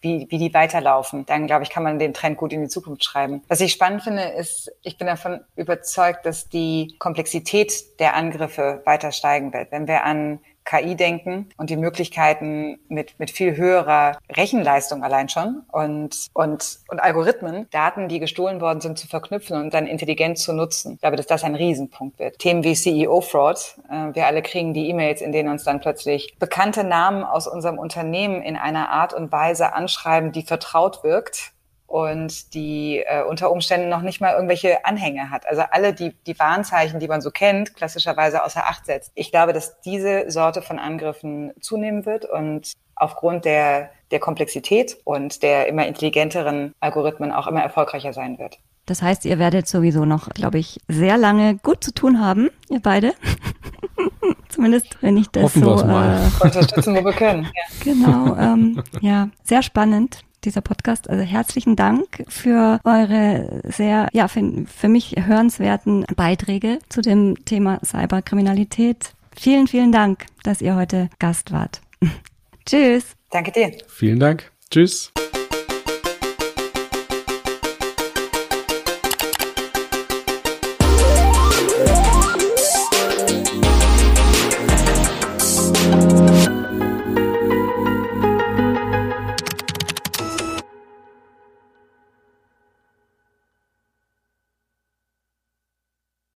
wie, wie die weiterlaufen, dann glaube ich, kann man den Trend gut in die Zukunft schreiben. Was ich spannend finde, ist, ich bin davon überzeugt, dass die Komplexität der Angriffe weiter steigen wird. Wenn wir an KI denken und die Möglichkeiten mit, mit viel höherer Rechenleistung allein schon und, und, und Algorithmen, Daten, die gestohlen worden sind, zu verknüpfen und dann intelligent zu nutzen. Ich glaube, dass das ein Riesenpunkt wird. Themen wie CEO-Fraud. Äh, wir alle kriegen die E-Mails, in denen uns dann plötzlich bekannte Namen aus unserem Unternehmen in einer Art und Weise anschreiben, die vertraut wirkt und die äh, unter Umständen noch nicht mal irgendwelche Anhänge hat. Also alle die, die Warnzeichen, die man so kennt, klassischerweise außer Acht setzt. Ich glaube, dass diese Sorte von Angriffen zunehmen wird und aufgrund der, der Komplexität und der immer intelligenteren Algorithmen auch immer erfolgreicher sein wird. Das heißt, ihr werdet sowieso noch, glaube ich, sehr lange gut zu tun haben, ihr beide. Zumindest, wenn ich das Hoffen so äh, unterstützen, wo wir können. Ja. Genau, ähm, ja, sehr spannend dieser Podcast. Also herzlichen Dank für eure sehr, ja, für, für mich hörenswerten Beiträge zu dem Thema Cyberkriminalität. Vielen, vielen Dank, dass ihr heute Gast wart. Tschüss. Danke dir. Vielen Dank. Tschüss.